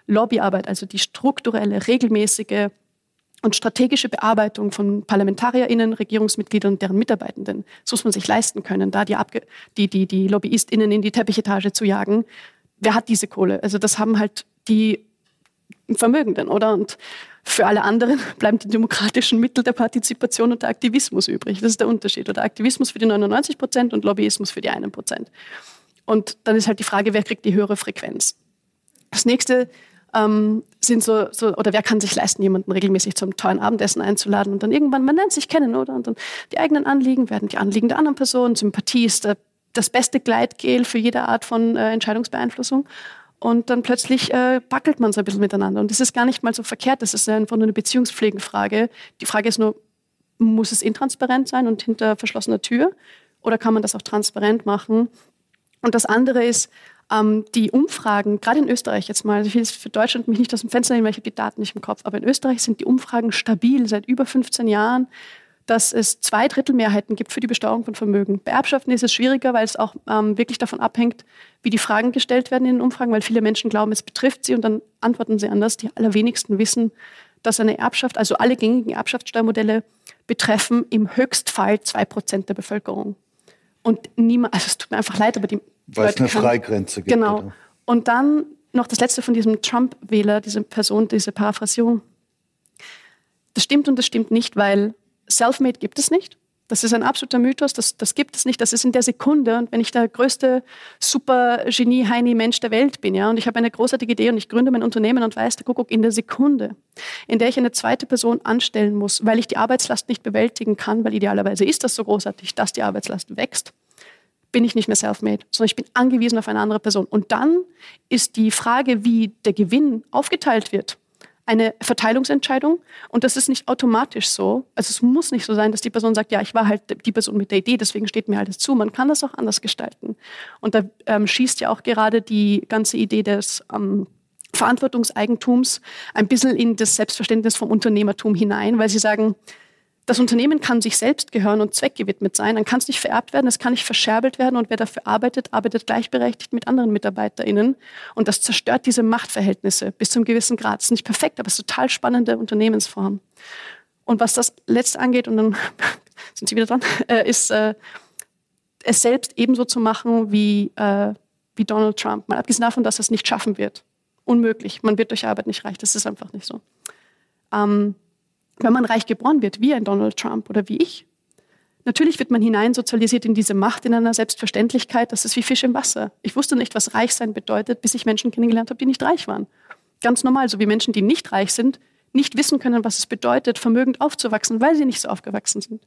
Lobbyarbeit, also die strukturelle, regelmäßige und strategische Bearbeitung von ParlamentarierInnen, Regierungsmitgliedern und deren Mitarbeitenden, das muss man sich leisten können, da die, Abge die, die, die LobbyistInnen in die Teppichetage zu jagen. Wer hat diese Kohle? Also das haben halt die Vermögenden, oder? Und für alle anderen bleiben die demokratischen Mittel der Partizipation und der Aktivismus übrig. Das ist der Unterschied. Oder Aktivismus für die 99 Prozent und Lobbyismus für die 1 Prozent. Und dann ist halt die Frage, wer kriegt die höhere Frequenz? Das nächste ähm, sind so, so, oder wer kann sich leisten, jemanden regelmäßig zum tollen Abendessen einzuladen und dann irgendwann, man lernt sich kennen, oder? Und dann die eigenen Anliegen werden die Anliegen der anderen Person, Sympathie ist der, das beste Gleitgel für jede Art von äh, Entscheidungsbeeinflussung. Und dann plötzlich äh, backelt man so ein bisschen miteinander. Und das ist gar nicht mal so verkehrt, das ist einfach nur eine Beziehungspflegenfrage. Die Frage ist nur, muss es intransparent sein und hinter verschlossener Tür? Oder kann man das auch transparent machen? Und das andere ist, ähm, die Umfragen, gerade in Österreich jetzt mal, ich will für Deutschland mich nicht aus dem Fenster nehmen, weil ich habe die Daten nicht im Kopf, aber in Österreich sind die Umfragen stabil seit über 15 Jahren dass es zwei Drittel Mehrheiten gibt für die Besteuerung von Vermögen. Bei Erbschaften ist es schwieriger, weil es auch ähm, wirklich davon abhängt, wie die Fragen gestellt werden in den Umfragen, weil viele Menschen glauben, es betrifft sie und dann antworten sie anders. Die allerwenigsten wissen, dass eine Erbschaft, also alle gängigen Erbschaftssteuermodelle betreffen im Höchstfall zwei Prozent der Bevölkerung. Und niemand, also es tut mir einfach leid, aber die weil es eine kann, Freigrenze gibt. Genau. Oder? Und dann noch das letzte von diesem Trump-Wähler, diese Person, diese Paraphrasierung. Das stimmt und das stimmt nicht, weil Selfmade gibt es nicht. Das ist ein absoluter Mythos, das, das gibt es nicht. Das ist in der Sekunde. Und wenn ich der größte Super-Genie-Heini-Mensch der Welt bin, ja, und ich habe eine großartige Idee und ich gründe mein Unternehmen und weiß, der Kuckuck, in der Sekunde, in der ich eine zweite Person anstellen muss, weil ich die Arbeitslast nicht bewältigen kann, weil idealerweise ist das so großartig, dass die Arbeitslast wächst, bin ich nicht mehr self-made, sondern ich bin angewiesen auf eine andere Person. Und dann ist die Frage, wie der Gewinn aufgeteilt wird, eine Verteilungsentscheidung und das ist nicht automatisch so. Also es muss nicht so sein, dass die Person sagt, ja, ich war halt die Person mit der Idee, deswegen steht mir alles zu. Man kann das auch anders gestalten. Und da ähm, schießt ja auch gerade die ganze Idee des ähm, Verantwortungseigentums ein bisschen in das Selbstverständnis vom Unternehmertum hinein, weil sie sagen, das Unternehmen kann sich selbst gehören und zweckgewidmet sein. Dann kann es nicht vererbt werden, es kann nicht verscherbelt werden und wer dafür arbeitet, arbeitet gleichberechtigt mit anderen MitarbeiterInnen. Und das zerstört diese Machtverhältnisse bis zum gewissen Grad. Es ist nicht perfekt, aber es ist total spannende Unternehmensform. Und was das letzte angeht, und dann sind Sie wieder dran, äh, ist äh, es selbst ebenso zu machen wie, äh, wie Donald Trump. Mal abgesehen davon, dass er es nicht schaffen wird. Unmöglich. Man wird durch Arbeit nicht reich. Das ist einfach nicht so. Ähm, wenn man reich geboren wird, wie ein Donald Trump oder wie ich, natürlich wird man hineinsozialisiert in diese Macht, in einer Selbstverständlichkeit, das ist wie Fisch im Wasser. Ich wusste nicht, was reich sein bedeutet, bis ich Menschen kennengelernt habe, die nicht reich waren. Ganz normal, so wie Menschen, die nicht reich sind, nicht wissen können, was es bedeutet, vermögend aufzuwachsen, weil sie nicht so aufgewachsen sind.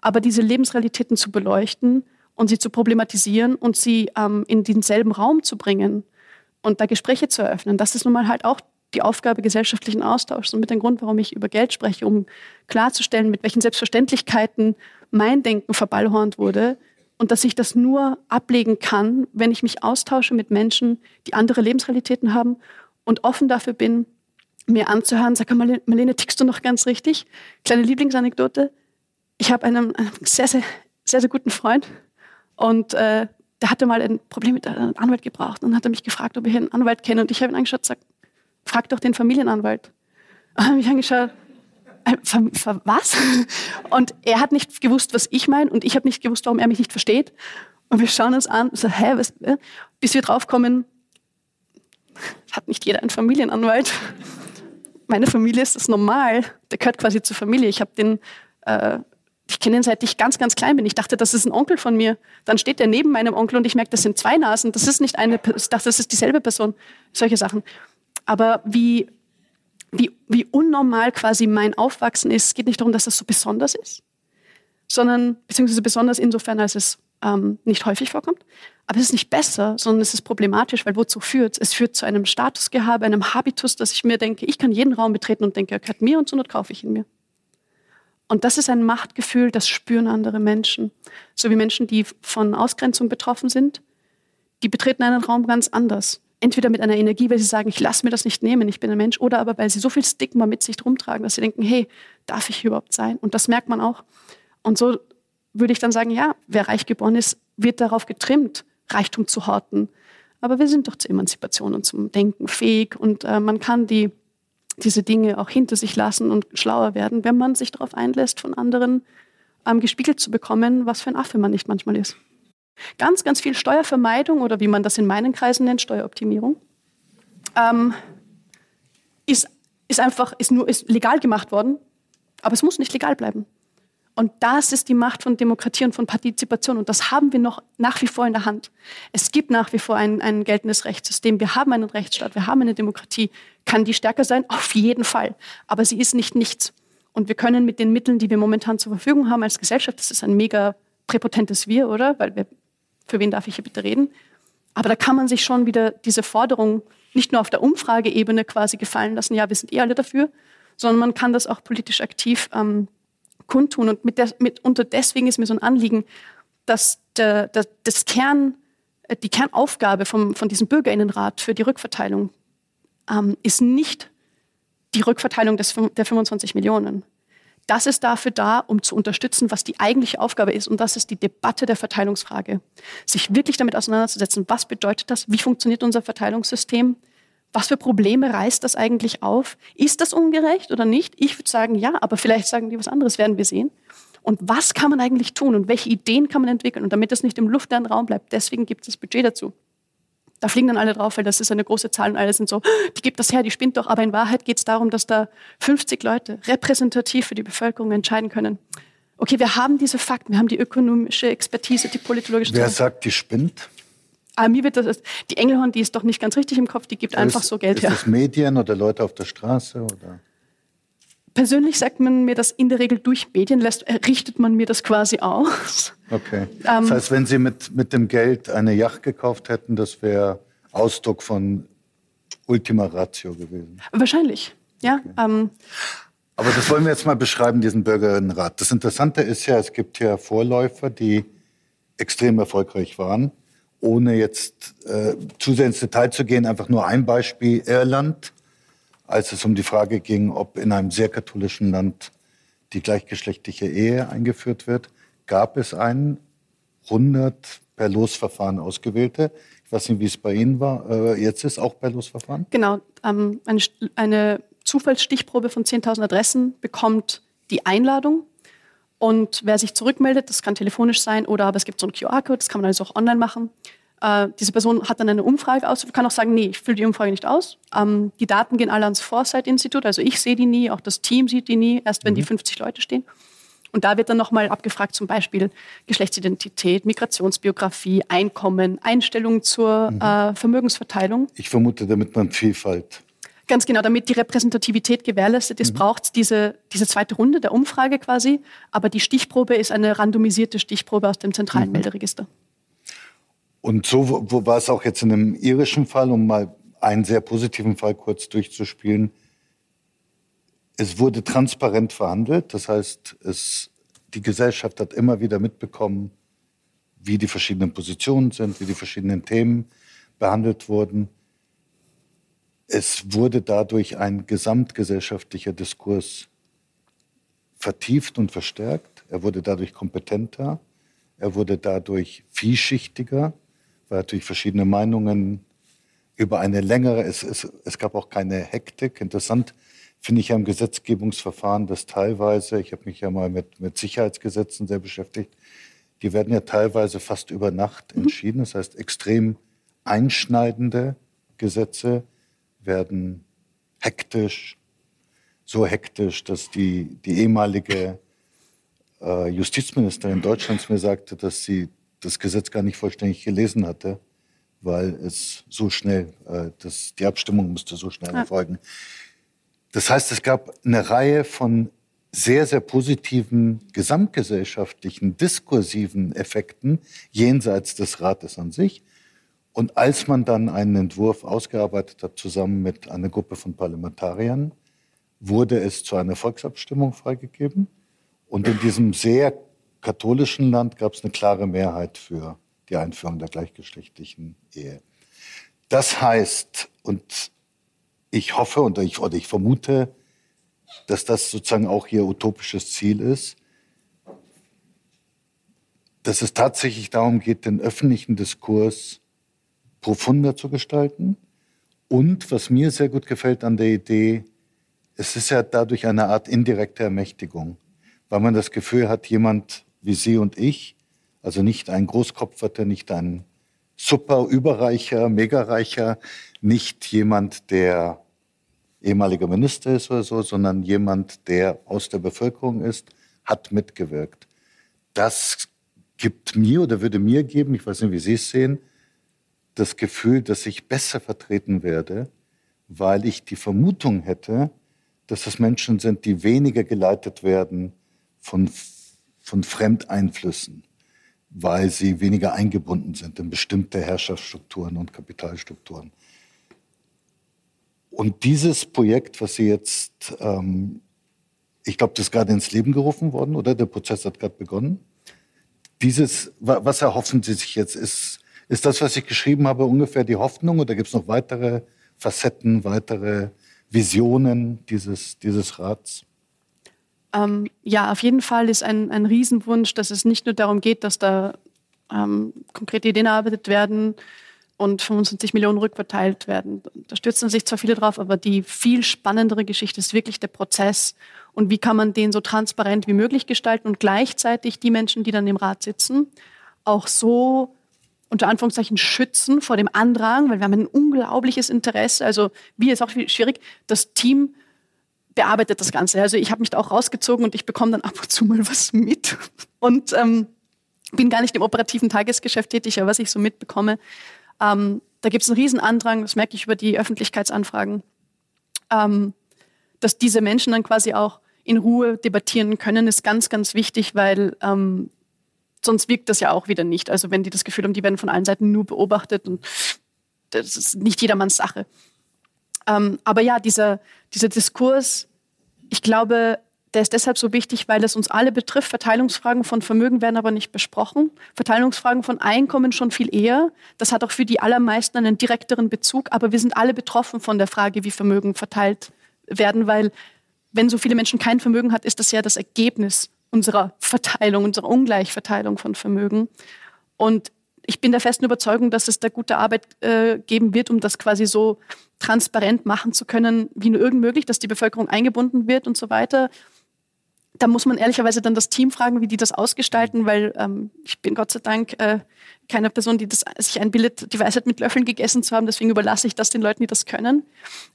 Aber diese Lebensrealitäten zu beleuchten und sie zu problematisieren und sie ähm, in denselben Raum zu bringen und da Gespräche zu eröffnen, das ist nun mal halt auch die Aufgabe gesellschaftlichen Austauschs und mit dem Grund, warum ich über Geld spreche, um klarzustellen, mit welchen Selbstverständlichkeiten mein Denken verballhornt wurde und dass ich das nur ablegen kann, wenn ich mich austausche mit Menschen, die andere Lebensrealitäten haben und offen dafür bin, mir anzuhören. Sag mal, Marlene, tickst du noch ganz richtig? Kleine Lieblingsanekdote. Ich habe einen, einen, sehr, sehr, sehr, sehr guten Freund und äh, der hatte mal ein Problem mit einem Anwalt gebraucht und hat mich gefragt, ob ich einen Anwalt kenne. Und ich habe ihn angeschaut und gesagt, frag doch den Familienanwalt. Und habe mich angeschaut, äh, was? Und er hat nicht gewusst, was ich meine und ich habe nicht gewusst, warum er mich nicht versteht. Und wir schauen uns an, so, hä, was, äh? bis wir draufkommen, hat nicht jeder einen Familienanwalt. Meine Familie ist das normal. Der gehört quasi zur Familie. Ich habe den, äh, ich kenne ihn seit ich ganz, ganz klein bin. Ich dachte, das ist ein Onkel von mir. Dann steht er neben meinem Onkel und ich merke, das sind zwei Nasen. Das ist nicht eine, ich dachte, das ist dieselbe Person. Solche Sachen aber wie, wie, wie unnormal quasi mein Aufwachsen ist, geht nicht darum, dass das so besonders ist, sondern, beziehungsweise besonders insofern, als es ähm, nicht häufig vorkommt. Aber es ist nicht besser, sondern es ist problematisch, weil wozu führt es? Es führt zu einem Statusgehabe, einem Habitus, dass ich mir denke, ich kann jeden Raum betreten und denke, er gehört mir und so not kaufe ich ihn mir. Und das ist ein Machtgefühl, das spüren andere Menschen. So wie Menschen, die von Ausgrenzung betroffen sind, die betreten einen Raum ganz anders entweder mit einer Energie, weil sie sagen, ich lasse mir das nicht nehmen, ich bin ein Mensch, oder aber weil sie so viel Stigma mit sich rumtragen, dass sie denken, hey, darf ich hier überhaupt sein? Und das merkt man auch. Und so würde ich dann sagen, ja, wer reich geboren ist, wird darauf getrimmt, Reichtum zu horten. Aber wir sind doch zur Emanzipation und zum Denken fähig und äh, man kann die, diese Dinge auch hinter sich lassen und schlauer werden, wenn man sich darauf einlässt, von anderen ähm, gespiegelt zu bekommen, was für ein Affe man nicht manchmal ist. Ganz, ganz viel Steuervermeidung oder wie man das in meinen Kreisen nennt, Steueroptimierung, ähm, ist, ist einfach ist nur, ist legal gemacht worden, aber es muss nicht legal bleiben. Und das ist die Macht von Demokratie und von Partizipation. Und das haben wir noch nach wie vor in der Hand. Es gibt nach wie vor ein, ein geltendes Rechtssystem. Wir haben einen Rechtsstaat. Wir haben eine Demokratie. Kann die stärker sein? Auf jeden Fall. Aber sie ist nicht nichts. Und wir können mit den Mitteln, die wir momentan zur Verfügung haben als Gesellschaft, das ist ein mega präpotentes Wir, oder? Weil wir für wen darf ich hier bitte reden? Aber da kann man sich schon wieder diese Forderung nicht nur auf der Umfrageebene quasi gefallen lassen, ja, wir sind eh alle dafür, sondern man kann das auch politisch aktiv ähm, kundtun. Und mit der, mit, unter deswegen ist mir so ein Anliegen, dass der, der, das Kern, äh, die Kernaufgabe vom, von diesem Bürgerinnenrat für die Rückverteilung ähm, ist nicht die Rückverteilung des, der 25 Millionen, das ist dafür da, um zu unterstützen, was die eigentliche Aufgabe ist. Und das ist die Debatte der Verteilungsfrage. Sich wirklich damit auseinanderzusetzen, was bedeutet das? Wie funktioniert unser Verteilungssystem? Was für Probleme reißt das eigentlich auf? Ist das ungerecht oder nicht? Ich würde sagen, ja, aber vielleicht sagen die was anderes, werden wir sehen. Und was kann man eigentlich tun und welche Ideen kann man entwickeln? Und damit das nicht im luftleeren Raum bleibt, deswegen gibt es das Budget dazu. Da fliegen dann alle drauf, weil das ist eine große Zahl und alle sind so, die gibt das her, die spinnt doch. Aber in Wahrheit geht es darum, dass da 50 Leute repräsentativ für die Bevölkerung entscheiden können. Okay, wir haben diese Fakten, wir haben die ökonomische Expertise, die politologische. Wer sagt, die spinnt? Aber ah, mir wird das, die Engelhorn, die ist doch nicht ganz richtig im Kopf, die gibt ist, einfach so Geld ist her. Ist das Medien oder Leute auf der Straße oder? Persönlich sagt man mir das in der Regel durch Medien, lässt, richtet man mir das quasi aus. Okay. Ähm, das heißt, wenn Sie mit, mit dem Geld eine Yacht gekauft hätten, das wäre Ausdruck von Ultima Ratio gewesen. Wahrscheinlich, ja. Okay. Ähm, Aber das wollen wir jetzt mal beschreiben, diesen Bürgerinnenrat. Das Interessante ist ja, es gibt ja Vorläufer, die extrem erfolgreich waren. Ohne jetzt äh, zu sehr ins Detail zu gehen, einfach nur ein Beispiel, Irland als es um die Frage ging, ob in einem sehr katholischen Land die gleichgeschlechtliche Ehe eingeführt wird, gab es einen 100 per Losverfahren ausgewählte. Ich weiß nicht, wie es bei Ihnen war. Äh, jetzt ist auch per Losverfahren? Genau. Ähm, eine, eine Zufallsstichprobe von 10.000 Adressen bekommt die Einladung. Und wer sich zurückmeldet, das kann telefonisch sein oder aber es gibt so einen QR-Code, das kann man also auch online machen. Äh, diese Person hat dann eine Umfrage aus, kann auch sagen, nee, ich fülle die Umfrage nicht aus. Ähm, die Daten gehen alle ans Foresight-Institut, also ich sehe die nie, auch das Team sieht die nie, erst wenn mhm. die 50 Leute stehen. Und da wird dann nochmal abgefragt, zum Beispiel Geschlechtsidentität, Migrationsbiografie, Einkommen, Einstellung zur mhm. äh, Vermögensverteilung. Ich vermute, damit man Vielfalt. Ganz genau, damit die Repräsentativität gewährleistet ist, mhm. braucht es diese, diese zweite Runde der Umfrage quasi. Aber die Stichprobe ist eine randomisierte Stichprobe aus dem zentralen mhm. Melderegister. Und so wo war es auch jetzt in einem irischen Fall, um mal einen sehr positiven Fall kurz durchzuspielen. Es wurde transparent verhandelt, das heißt, es, die Gesellschaft hat immer wieder mitbekommen, wie die verschiedenen Positionen sind, wie die verschiedenen Themen behandelt wurden. Es wurde dadurch ein gesamtgesellschaftlicher Diskurs vertieft und verstärkt. Er wurde dadurch kompetenter. Er wurde dadurch vielschichtiger weil natürlich verschiedene Meinungen über eine längere, es, es, es gab auch keine Hektik. Interessant finde ich am Gesetzgebungsverfahren, dass teilweise, ich habe mich ja mal mit, mit Sicherheitsgesetzen sehr beschäftigt, die werden ja teilweise fast über Nacht mhm. entschieden. Das heißt, extrem einschneidende Gesetze werden hektisch, so hektisch, dass die, die ehemalige äh, Justizministerin Deutschlands mir sagte, dass sie das Gesetz gar nicht vollständig gelesen hatte, weil es so schnell, äh, das, die Abstimmung musste so schnell erfolgen. Das heißt, es gab eine Reihe von sehr, sehr positiven gesamtgesellschaftlichen, diskursiven Effekten jenseits des Rates an sich. Und als man dann einen Entwurf ausgearbeitet hat, zusammen mit einer Gruppe von Parlamentariern, wurde es zu einer Volksabstimmung freigegeben. Und in diesem sehr katholischen Land gab es eine klare Mehrheit für die Einführung der gleichgeschlechtlichen Ehe. Das heißt, und ich hoffe und ich, oder ich vermute, dass das sozusagen auch Ihr utopisches Ziel ist, dass es tatsächlich darum geht, den öffentlichen Diskurs profunder zu gestalten. Und was mir sehr gut gefällt an der Idee, es ist ja dadurch eine Art indirekte Ermächtigung, weil man das Gefühl hat, jemand wie Sie und ich, also nicht ein Großkopferter, nicht ein super überreicher, megareicher, nicht jemand, der ehemaliger Minister ist oder so, sondern jemand, der aus der Bevölkerung ist, hat mitgewirkt. Das gibt mir oder würde mir geben, ich weiß nicht, wie Sie es sehen, das Gefühl, dass ich besser vertreten werde, weil ich die Vermutung hätte, dass das Menschen sind, die weniger geleitet werden von, von Fremdeinflüssen, weil sie weniger eingebunden sind in bestimmte Herrschaftsstrukturen und Kapitalstrukturen. Und dieses Projekt, was Sie jetzt, ähm, ich glaube, das ist gerade ins Leben gerufen worden, oder? Der Prozess hat gerade begonnen. Dieses, was erhoffen Sie sich jetzt? Ist, ist das, was ich geschrieben habe, ungefähr die Hoffnung oder gibt es noch weitere Facetten, weitere Visionen dieses, dieses Rats? Ähm, ja, auf jeden Fall ist ein, ein Riesenwunsch, dass es nicht nur darum geht, dass da ähm, konkrete Ideen erarbeitet werden und 25 Millionen rückverteilt werden. Da stürzen sich zwar viele drauf, aber die viel spannendere Geschichte ist wirklich der Prozess und wie kann man den so transparent wie möglich gestalten und gleichzeitig die Menschen, die dann im Rat sitzen, auch so unter Anführungszeichen schützen vor dem Andrang, weil wir haben ein unglaubliches Interesse. Also wir ist auch schwierig. Das Team bearbeitet das Ganze. Also ich habe mich da auch rausgezogen und ich bekomme dann ab und zu mal was mit und ähm, bin gar nicht im operativen Tagesgeschäft tätig, aber was ich so mitbekomme, ähm, da gibt es einen riesen Andrang, das merke ich über die Öffentlichkeitsanfragen, ähm, dass diese Menschen dann quasi auch in Ruhe debattieren können, ist ganz, ganz wichtig, weil ähm, sonst wirkt das ja auch wieder nicht. Also wenn die das Gefühl haben, die werden von allen Seiten nur beobachtet und das ist nicht jedermanns Sache. Ähm, aber ja, dieser, dieser Diskurs, ich glaube, der ist deshalb so wichtig, weil es uns alle betrifft. Verteilungsfragen von Vermögen werden aber nicht besprochen. Verteilungsfragen von Einkommen schon viel eher. Das hat auch für die allermeisten einen direkteren Bezug. Aber wir sind alle betroffen von der Frage, wie Vermögen verteilt werden, weil wenn so viele Menschen kein Vermögen hat, ist das ja das Ergebnis unserer Verteilung, unserer Ungleichverteilung von Vermögen. Und ich bin der festen Überzeugung, dass es da gute Arbeit äh, geben wird, um das quasi so transparent machen zu können, wie nur irgend möglich, dass die Bevölkerung eingebunden wird und so weiter. Da muss man ehrlicherweise dann das Team fragen, wie die das ausgestalten, weil ähm, ich bin Gott sei Dank äh, keine Person, die das, sich einbildet, die Weisheit mit Löffeln gegessen zu haben. Deswegen überlasse ich das den Leuten, die das können.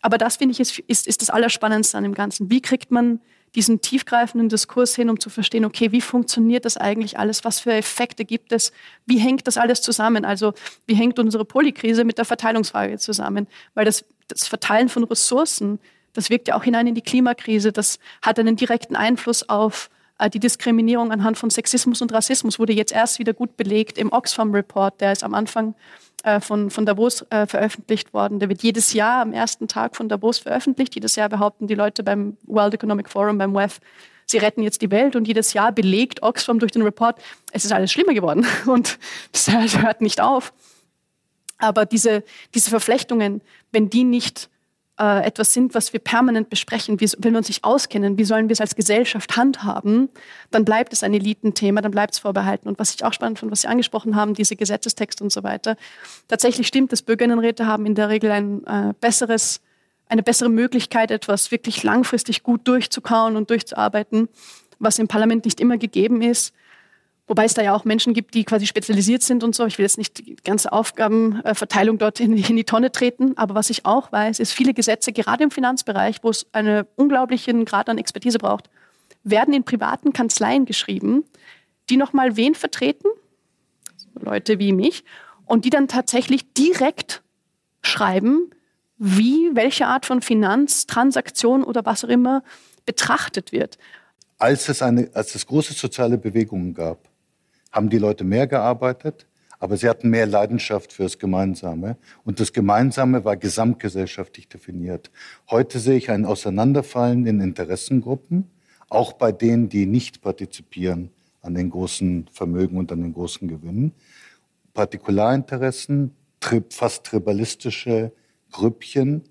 Aber das finde ich ist, ist, ist das Allerspannendste an dem Ganzen. Wie kriegt man diesen tiefgreifenden Diskurs hin, um zu verstehen, okay, wie funktioniert das eigentlich alles? Was für Effekte gibt es? Wie hängt das alles zusammen? Also wie hängt unsere Polykrise mit der Verteilungsfrage zusammen? Weil das, das Verteilen von Ressourcen, das wirkt ja auch hinein in die Klimakrise. Das hat einen direkten Einfluss auf äh, die Diskriminierung anhand von Sexismus und Rassismus, wurde jetzt erst wieder gut belegt im Oxfam Report, der ist am Anfang von, von Davos äh, veröffentlicht worden. Der wird jedes Jahr am ersten Tag von Davos veröffentlicht. Jedes Jahr behaupten die Leute beim World Economic Forum, beim WEF, sie retten jetzt die Welt. Und jedes Jahr belegt Oxfam durch den Report, es ist alles schlimmer geworden. Und das hört nicht auf. Aber diese, diese Verflechtungen, wenn die nicht äh, etwas sind, was wir permanent besprechen, wie, wenn wir uns nicht auskennen, wie sollen wir es als Gesellschaft handhaben, dann bleibt es ein Elitenthema, dann bleibt es vorbehalten. Und was ich auch spannend finde, was Sie angesprochen haben, diese Gesetzestexte und so weiter. Tatsächlich stimmt es, Bürgerinnenräte haben in der Regel ein äh, besseres, eine bessere Möglichkeit, etwas wirklich langfristig gut durchzukauen und durchzuarbeiten, was im Parlament nicht immer gegeben ist. Wobei es da ja auch Menschen gibt, die quasi spezialisiert sind und so. Ich will jetzt nicht die ganze Aufgabenverteilung dort in, in, die Tonne treten. Aber was ich auch weiß, ist, viele Gesetze, gerade im Finanzbereich, wo es einen unglaublichen Grad an Expertise braucht, werden in privaten Kanzleien geschrieben, die nochmal wen vertreten? Leute wie mich. Und die dann tatsächlich direkt schreiben, wie, welche Art von Finanztransaktion oder was auch immer betrachtet wird. Als es, eine, als es große soziale Bewegungen gab, haben die Leute mehr gearbeitet, aber sie hatten mehr Leidenschaft fürs Gemeinsame. Und das Gemeinsame war gesamtgesellschaftlich definiert. Heute sehe ich ein Auseinanderfallen in Interessengruppen, auch bei denen, die nicht partizipieren an den großen Vermögen und an den großen Gewinnen. Partikularinteressen fast tribalistische Grüppchen.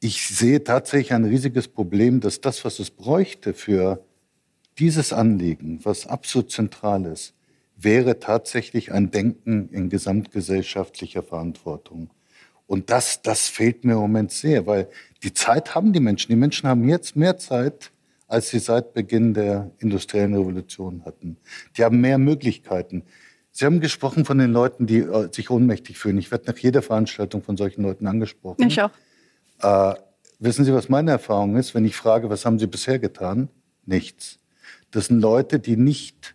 Ich sehe tatsächlich ein riesiges Problem, dass das, was es bräuchte für dieses Anliegen, was absolut zentral ist, wäre tatsächlich ein Denken in gesamtgesellschaftlicher Verantwortung. Und das, das fehlt mir im Moment sehr, weil die Zeit haben die Menschen. Die Menschen haben jetzt mehr Zeit, als sie seit Beginn der industriellen Revolution hatten. Die haben mehr Möglichkeiten. Sie haben gesprochen von den Leuten, die äh, sich ohnmächtig fühlen. Ich werde nach jeder Veranstaltung von solchen Leuten angesprochen. Ich auch. Äh, wissen Sie, was meine Erfahrung ist, wenn ich frage, was haben Sie bisher getan? Nichts. Das sind Leute, die nicht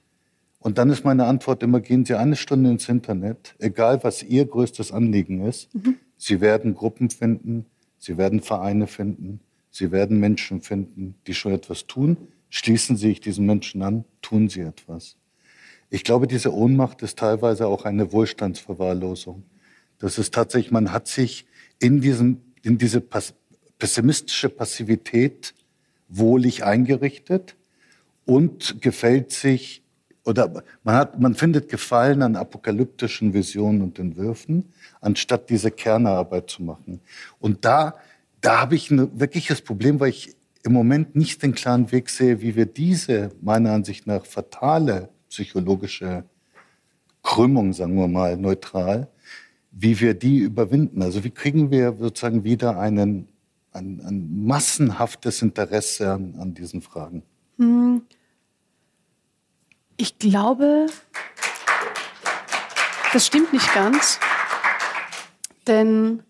und dann ist meine Antwort immer, gehen Sie eine Stunde ins Internet, egal was Ihr größtes Anliegen ist. Mhm. Sie werden Gruppen finden, Sie werden Vereine finden, Sie werden Menschen finden, die schon etwas tun. Schließen Sie sich diesen Menschen an, tun Sie etwas. Ich glaube, diese Ohnmacht ist teilweise auch eine Wohlstandsverwahrlosung. Das ist tatsächlich, man hat sich in, diesem, in diese pessimistische Passivität wohlig eingerichtet und gefällt sich oder man, hat, man findet Gefallen an apokalyptischen Visionen und Entwürfen, anstatt diese Kernarbeit zu machen. Und da, da habe ich ein wirkliches Problem, weil ich im Moment nicht den klaren Weg sehe, wie wir diese, meiner Ansicht nach, fatale psychologische Krümmung, sagen wir mal neutral, wie wir die überwinden. Also wie kriegen wir sozusagen wieder einen, ein, ein massenhaftes Interesse an, an diesen Fragen? Hm. Ich glaube, das stimmt nicht ganz. Denn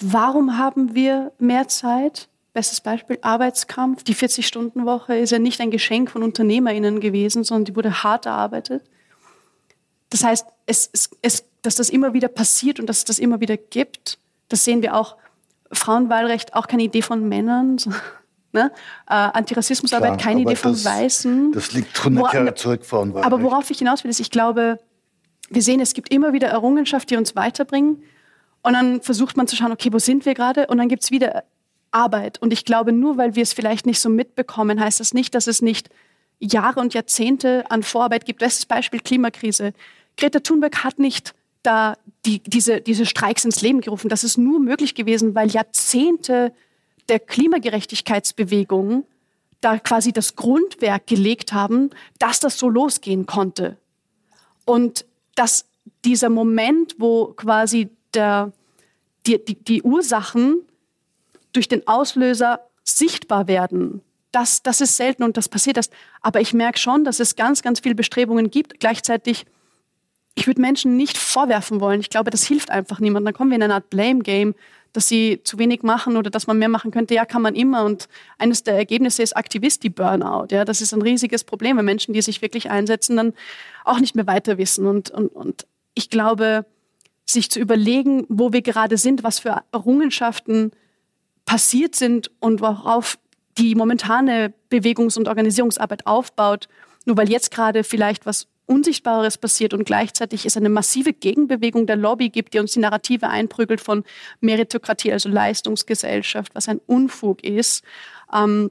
warum haben wir mehr Zeit? Bestes Beispiel, Arbeitskampf. Die 40-Stunden-Woche ist ja nicht ein Geschenk von UnternehmerInnen gewesen, sondern die wurde hart erarbeitet. Das heißt, es, es, es, dass das immer wieder passiert und dass es das immer wieder gibt, das sehen wir auch. Frauenwahlrecht, auch keine Idee von Männern, Ne? Äh, Antirassismusarbeit, keine Idee von das, Weißen. Das liegt 100 Jahre zurück vor uns. Aber worauf ich hinaus will, ist, ich glaube, wir sehen, es gibt immer wieder Errungenschaften, die uns weiterbringen. Und dann versucht man zu schauen, okay, wo sind wir gerade? Und dann gibt es wieder Arbeit. Und ich glaube, nur weil wir es vielleicht nicht so mitbekommen, heißt das nicht, dass es nicht Jahre und Jahrzehnte an Vorarbeit gibt. Bestes Beispiel Klimakrise. Greta Thunberg hat nicht da die, diese, diese Streiks ins Leben gerufen. Das ist nur möglich gewesen, weil Jahrzehnte der Klimagerechtigkeitsbewegung da quasi das Grundwerk gelegt haben, dass das so losgehen konnte. Und dass dieser Moment, wo quasi der, die, die, die Ursachen durch den Auslöser sichtbar werden, das, das ist selten und das passiert erst. Aber ich merke schon, dass es ganz, ganz viele Bestrebungen gibt. Gleichzeitig, ich würde Menschen nicht vorwerfen wollen. Ich glaube, das hilft einfach niemandem. Dann kommen wir in eine Art Blame-Game dass sie zu wenig machen oder dass man mehr machen könnte, ja, kann man immer. Und eines der Ergebnisse ist Aktivisti-Burnout. Ja, das ist ein riesiges Problem, wenn Menschen, die sich wirklich einsetzen, dann auch nicht mehr weiter wissen. Und, und, und ich glaube, sich zu überlegen, wo wir gerade sind, was für Errungenschaften passiert sind und worauf die momentane Bewegungs- und Organisierungsarbeit aufbaut, nur weil jetzt gerade vielleicht was Unsichtbares passiert und gleichzeitig es eine massive Gegenbewegung der Lobby gibt, die uns die Narrative einprügelt von Meritokratie, also Leistungsgesellschaft, was ein Unfug ist. Ähm,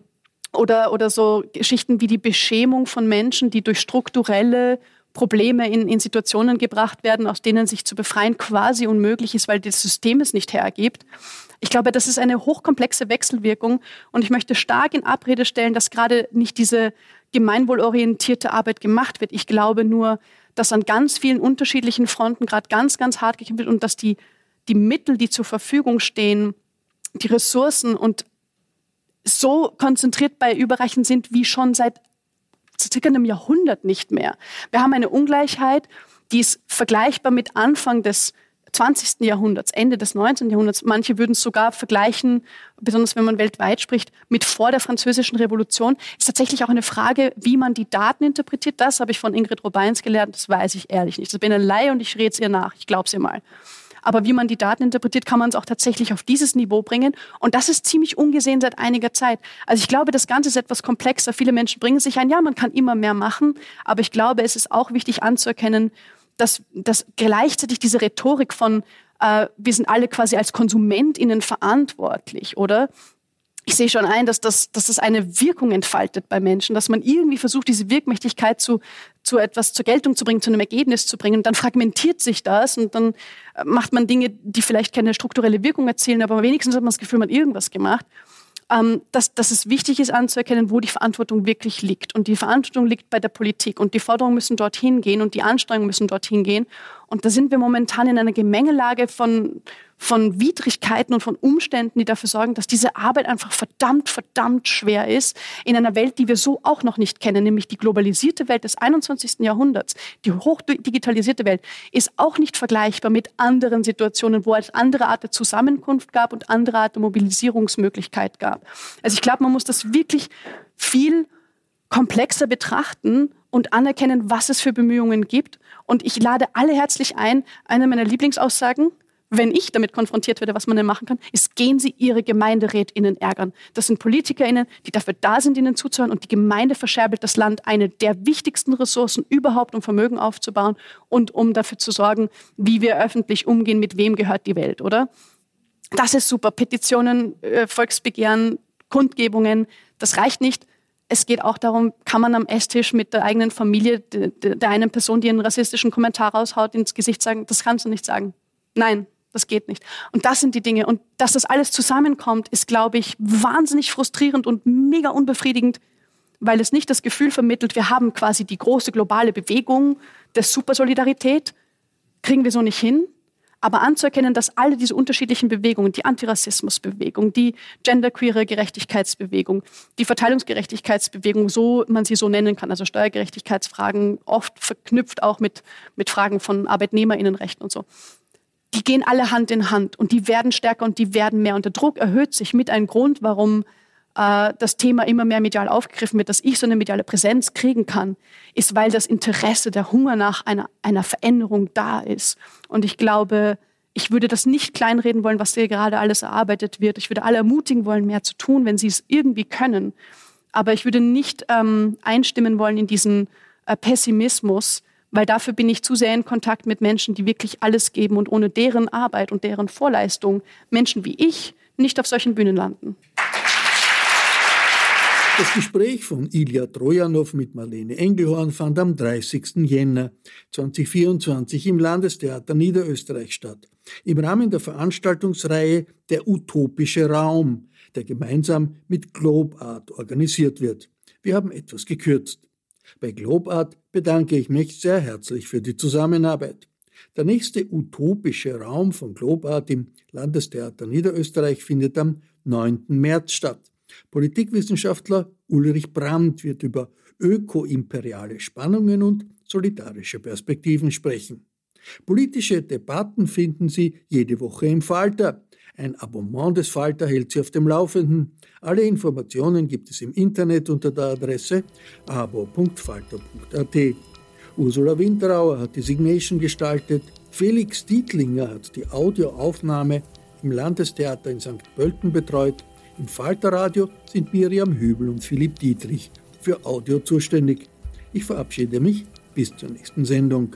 oder, oder so Geschichten wie die Beschämung von Menschen, die durch strukturelle Probleme in, in Situationen gebracht werden, aus denen sich zu befreien quasi unmöglich ist, weil das System es nicht hergibt. Ich glaube, das ist eine hochkomplexe Wechselwirkung und ich möchte stark in Abrede stellen, dass gerade nicht diese gemeinwohlorientierte Arbeit gemacht wird. Ich glaube nur, dass an ganz vielen unterschiedlichen Fronten gerade ganz, ganz hart gekämpft wird und dass die, die Mittel, die zur Verfügung stehen, die Ressourcen und so konzentriert bei Überreichen sind wie schon seit circa einem Jahrhundert nicht mehr. Wir haben eine Ungleichheit, die ist vergleichbar mit Anfang des 20. Jahrhunderts, Ende des 19. Jahrhunderts. Manche würden es sogar vergleichen, besonders wenn man weltweit spricht, mit vor der Französischen Revolution. Ist tatsächlich auch eine Frage, wie man die Daten interpretiert. Das habe ich von Ingrid Robeins gelernt, das weiß ich ehrlich nicht. Das bin eine Laie und ich rede es ihr nach. Ich glaube es ihr mal. Aber wie man die Daten interpretiert, kann man es auch tatsächlich auf dieses Niveau bringen. Und das ist ziemlich ungesehen seit einiger Zeit. Also ich glaube, das Ganze ist etwas komplexer. Viele Menschen bringen sich ein, ja, man kann immer mehr machen. Aber ich glaube, es ist auch wichtig anzuerkennen, dass, dass gleichzeitig diese Rhetorik von, äh, wir sind alle quasi als KonsumentInnen verantwortlich, oder? ich sehe schon ein, dass das, dass das eine Wirkung entfaltet bei Menschen, dass man irgendwie versucht, diese Wirkmächtigkeit zu, zu etwas zur Geltung zu bringen, zu einem Ergebnis zu bringen. Und dann fragmentiert sich das und dann äh, macht man Dinge, die vielleicht keine strukturelle Wirkung erzielen, aber wenigstens hat man das Gefühl, man hat irgendwas gemacht. Ähm, dass, dass es wichtig ist anzuerkennen, wo die Verantwortung wirklich liegt. Und die Verantwortung liegt bei der Politik. Und die Forderungen müssen dorthin gehen und die Anstrengungen müssen dorthin gehen. Und da sind wir momentan in einer Gemengelage von, von Widrigkeiten und von Umständen, die dafür sorgen, dass diese Arbeit einfach verdammt, verdammt schwer ist in einer Welt, die wir so auch noch nicht kennen, nämlich die globalisierte Welt des 21. Jahrhunderts. Die hochdigitalisierte Welt ist auch nicht vergleichbar mit anderen Situationen, wo es andere Art der Zusammenkunft gab und andere Art der Mobilisierungsmöglichkeit gab. Also ich glaube, man muss das wirklich viel komplexer betrachten und anerkennen, was es für Bemühungen gibt. Und ich lade alle herzlich ein, eine meiner Lieblingsaussagen, wenn ich damit konfrontiert werde, was man denn machen kann, ist, gehen Sie Ihre GemeinderätInnen ärgern. Das sind PolitikerInnen, die dafür da sind, Ihnen zuzuhören. Und die Gemeinde verscherbelt das Land eine der wichtigsten Ressourcen überhaupt, um Vermögen aufzubauen und um dafür zu sorgen, wie wir öffentlich umgehen, mit wem gehört die Welt, oder? Das ist super. Petitionen, äh, Volksbegehren, Kundgebungen, das reicht nicht es geht auch darum, kann man am Esstisch mit der eigenen Familie, der, der einen Person, die einen rassistischen Kommentar raushaut, ins Gesicht sagen, das kannst du nicht sagen. Nein, das geht nicht. Und das sind die Dinge. Und dass das alles zusammenkommt, ist, glaube ich, wahnsinnig frustrierend und mega unbefriedigend, weil es nicht das Gefühl vermittelt, wir haben quasi die große globale Bewegung der Supersolidarität, kriegen wir so nicht hin, aber anzuerkennen, dass alle diese unterschiedlichen Bewegungen, die Antirassismusbewegung, die genderqueere Gerechtigkeitsbewegung, die Verteilungsgerechtigkeitsbewegung, so man sie so nennen kann, also Steuergerechtigkeitsfragen, oft verknüpft auch mit, mit Fragen von Arbeitnehmerinnenrechten und so, die gehen alle Hand in Hand und die werden stärker und die werden mehr. Und der Druck erhöht sich mit einem Grund, warum äh, das Thema immer mehr medial aufgegriffen wird, dass ich so eine mediale Präsenz kriegen kann, ist, weil das Interesse, der Hunger nach einer, einer Veränderung da ist. Und ich glaube, ich würde das nicht kleinreden wollen, was hier gerade alles erarbeitet wird. Ich würde alle ermutigen wollen, mehr zu tun, wenn sie es irgendwie können. Aber ich würde nicht ähm, einstimmen wollen in diesen äh, Pessimismus, weil dafür bin ich zu sehr in Kontakt mit Menschen, die wirklich alles geben und ohne deren Arbeit und deren Vorleistung Menschen wie ich nicht auf solchen Bühnen landen. Das Gespräch von Ilya Trojanow mit Marlene Engelhorn fand am 30. Jänner 2024 im Landestheater Niederösterreich statt. Im Rahmen der Veranstaltungsreihe Der utopische Raum, der gemeinsam mit Globart organisiert wird. Wir haben etwas gekürzt. Bei Globart bedanke ich mich sehr herzlich für die Zusammenarbeit. Der nächste utopische Raum von Globart im Landestheater Niederösterreich findet am 9. März statt. Politikwissenschaftler Ulrich Brandt wird über ökoimperiale Spannungen und solidarische Perspektiven sprechen. Politische Debatten finden Sie jede Woche im Falter. Ein Abonnement des Falter hält Sie auf dem Laufenden. Alle Informationen gibt es im Internet unter der Adresse abo.falter.at. Ursula Winterauer hat die Signation gestaltet. Felix Dietlinger hat die Audioaufnahme im Landestheater in St. Pölten betreut im Falterradio sind Miriam Hübel und Philipp Dietrich für Audio zuständig. Ich verabschiede mich bis zur nächsten Sendung.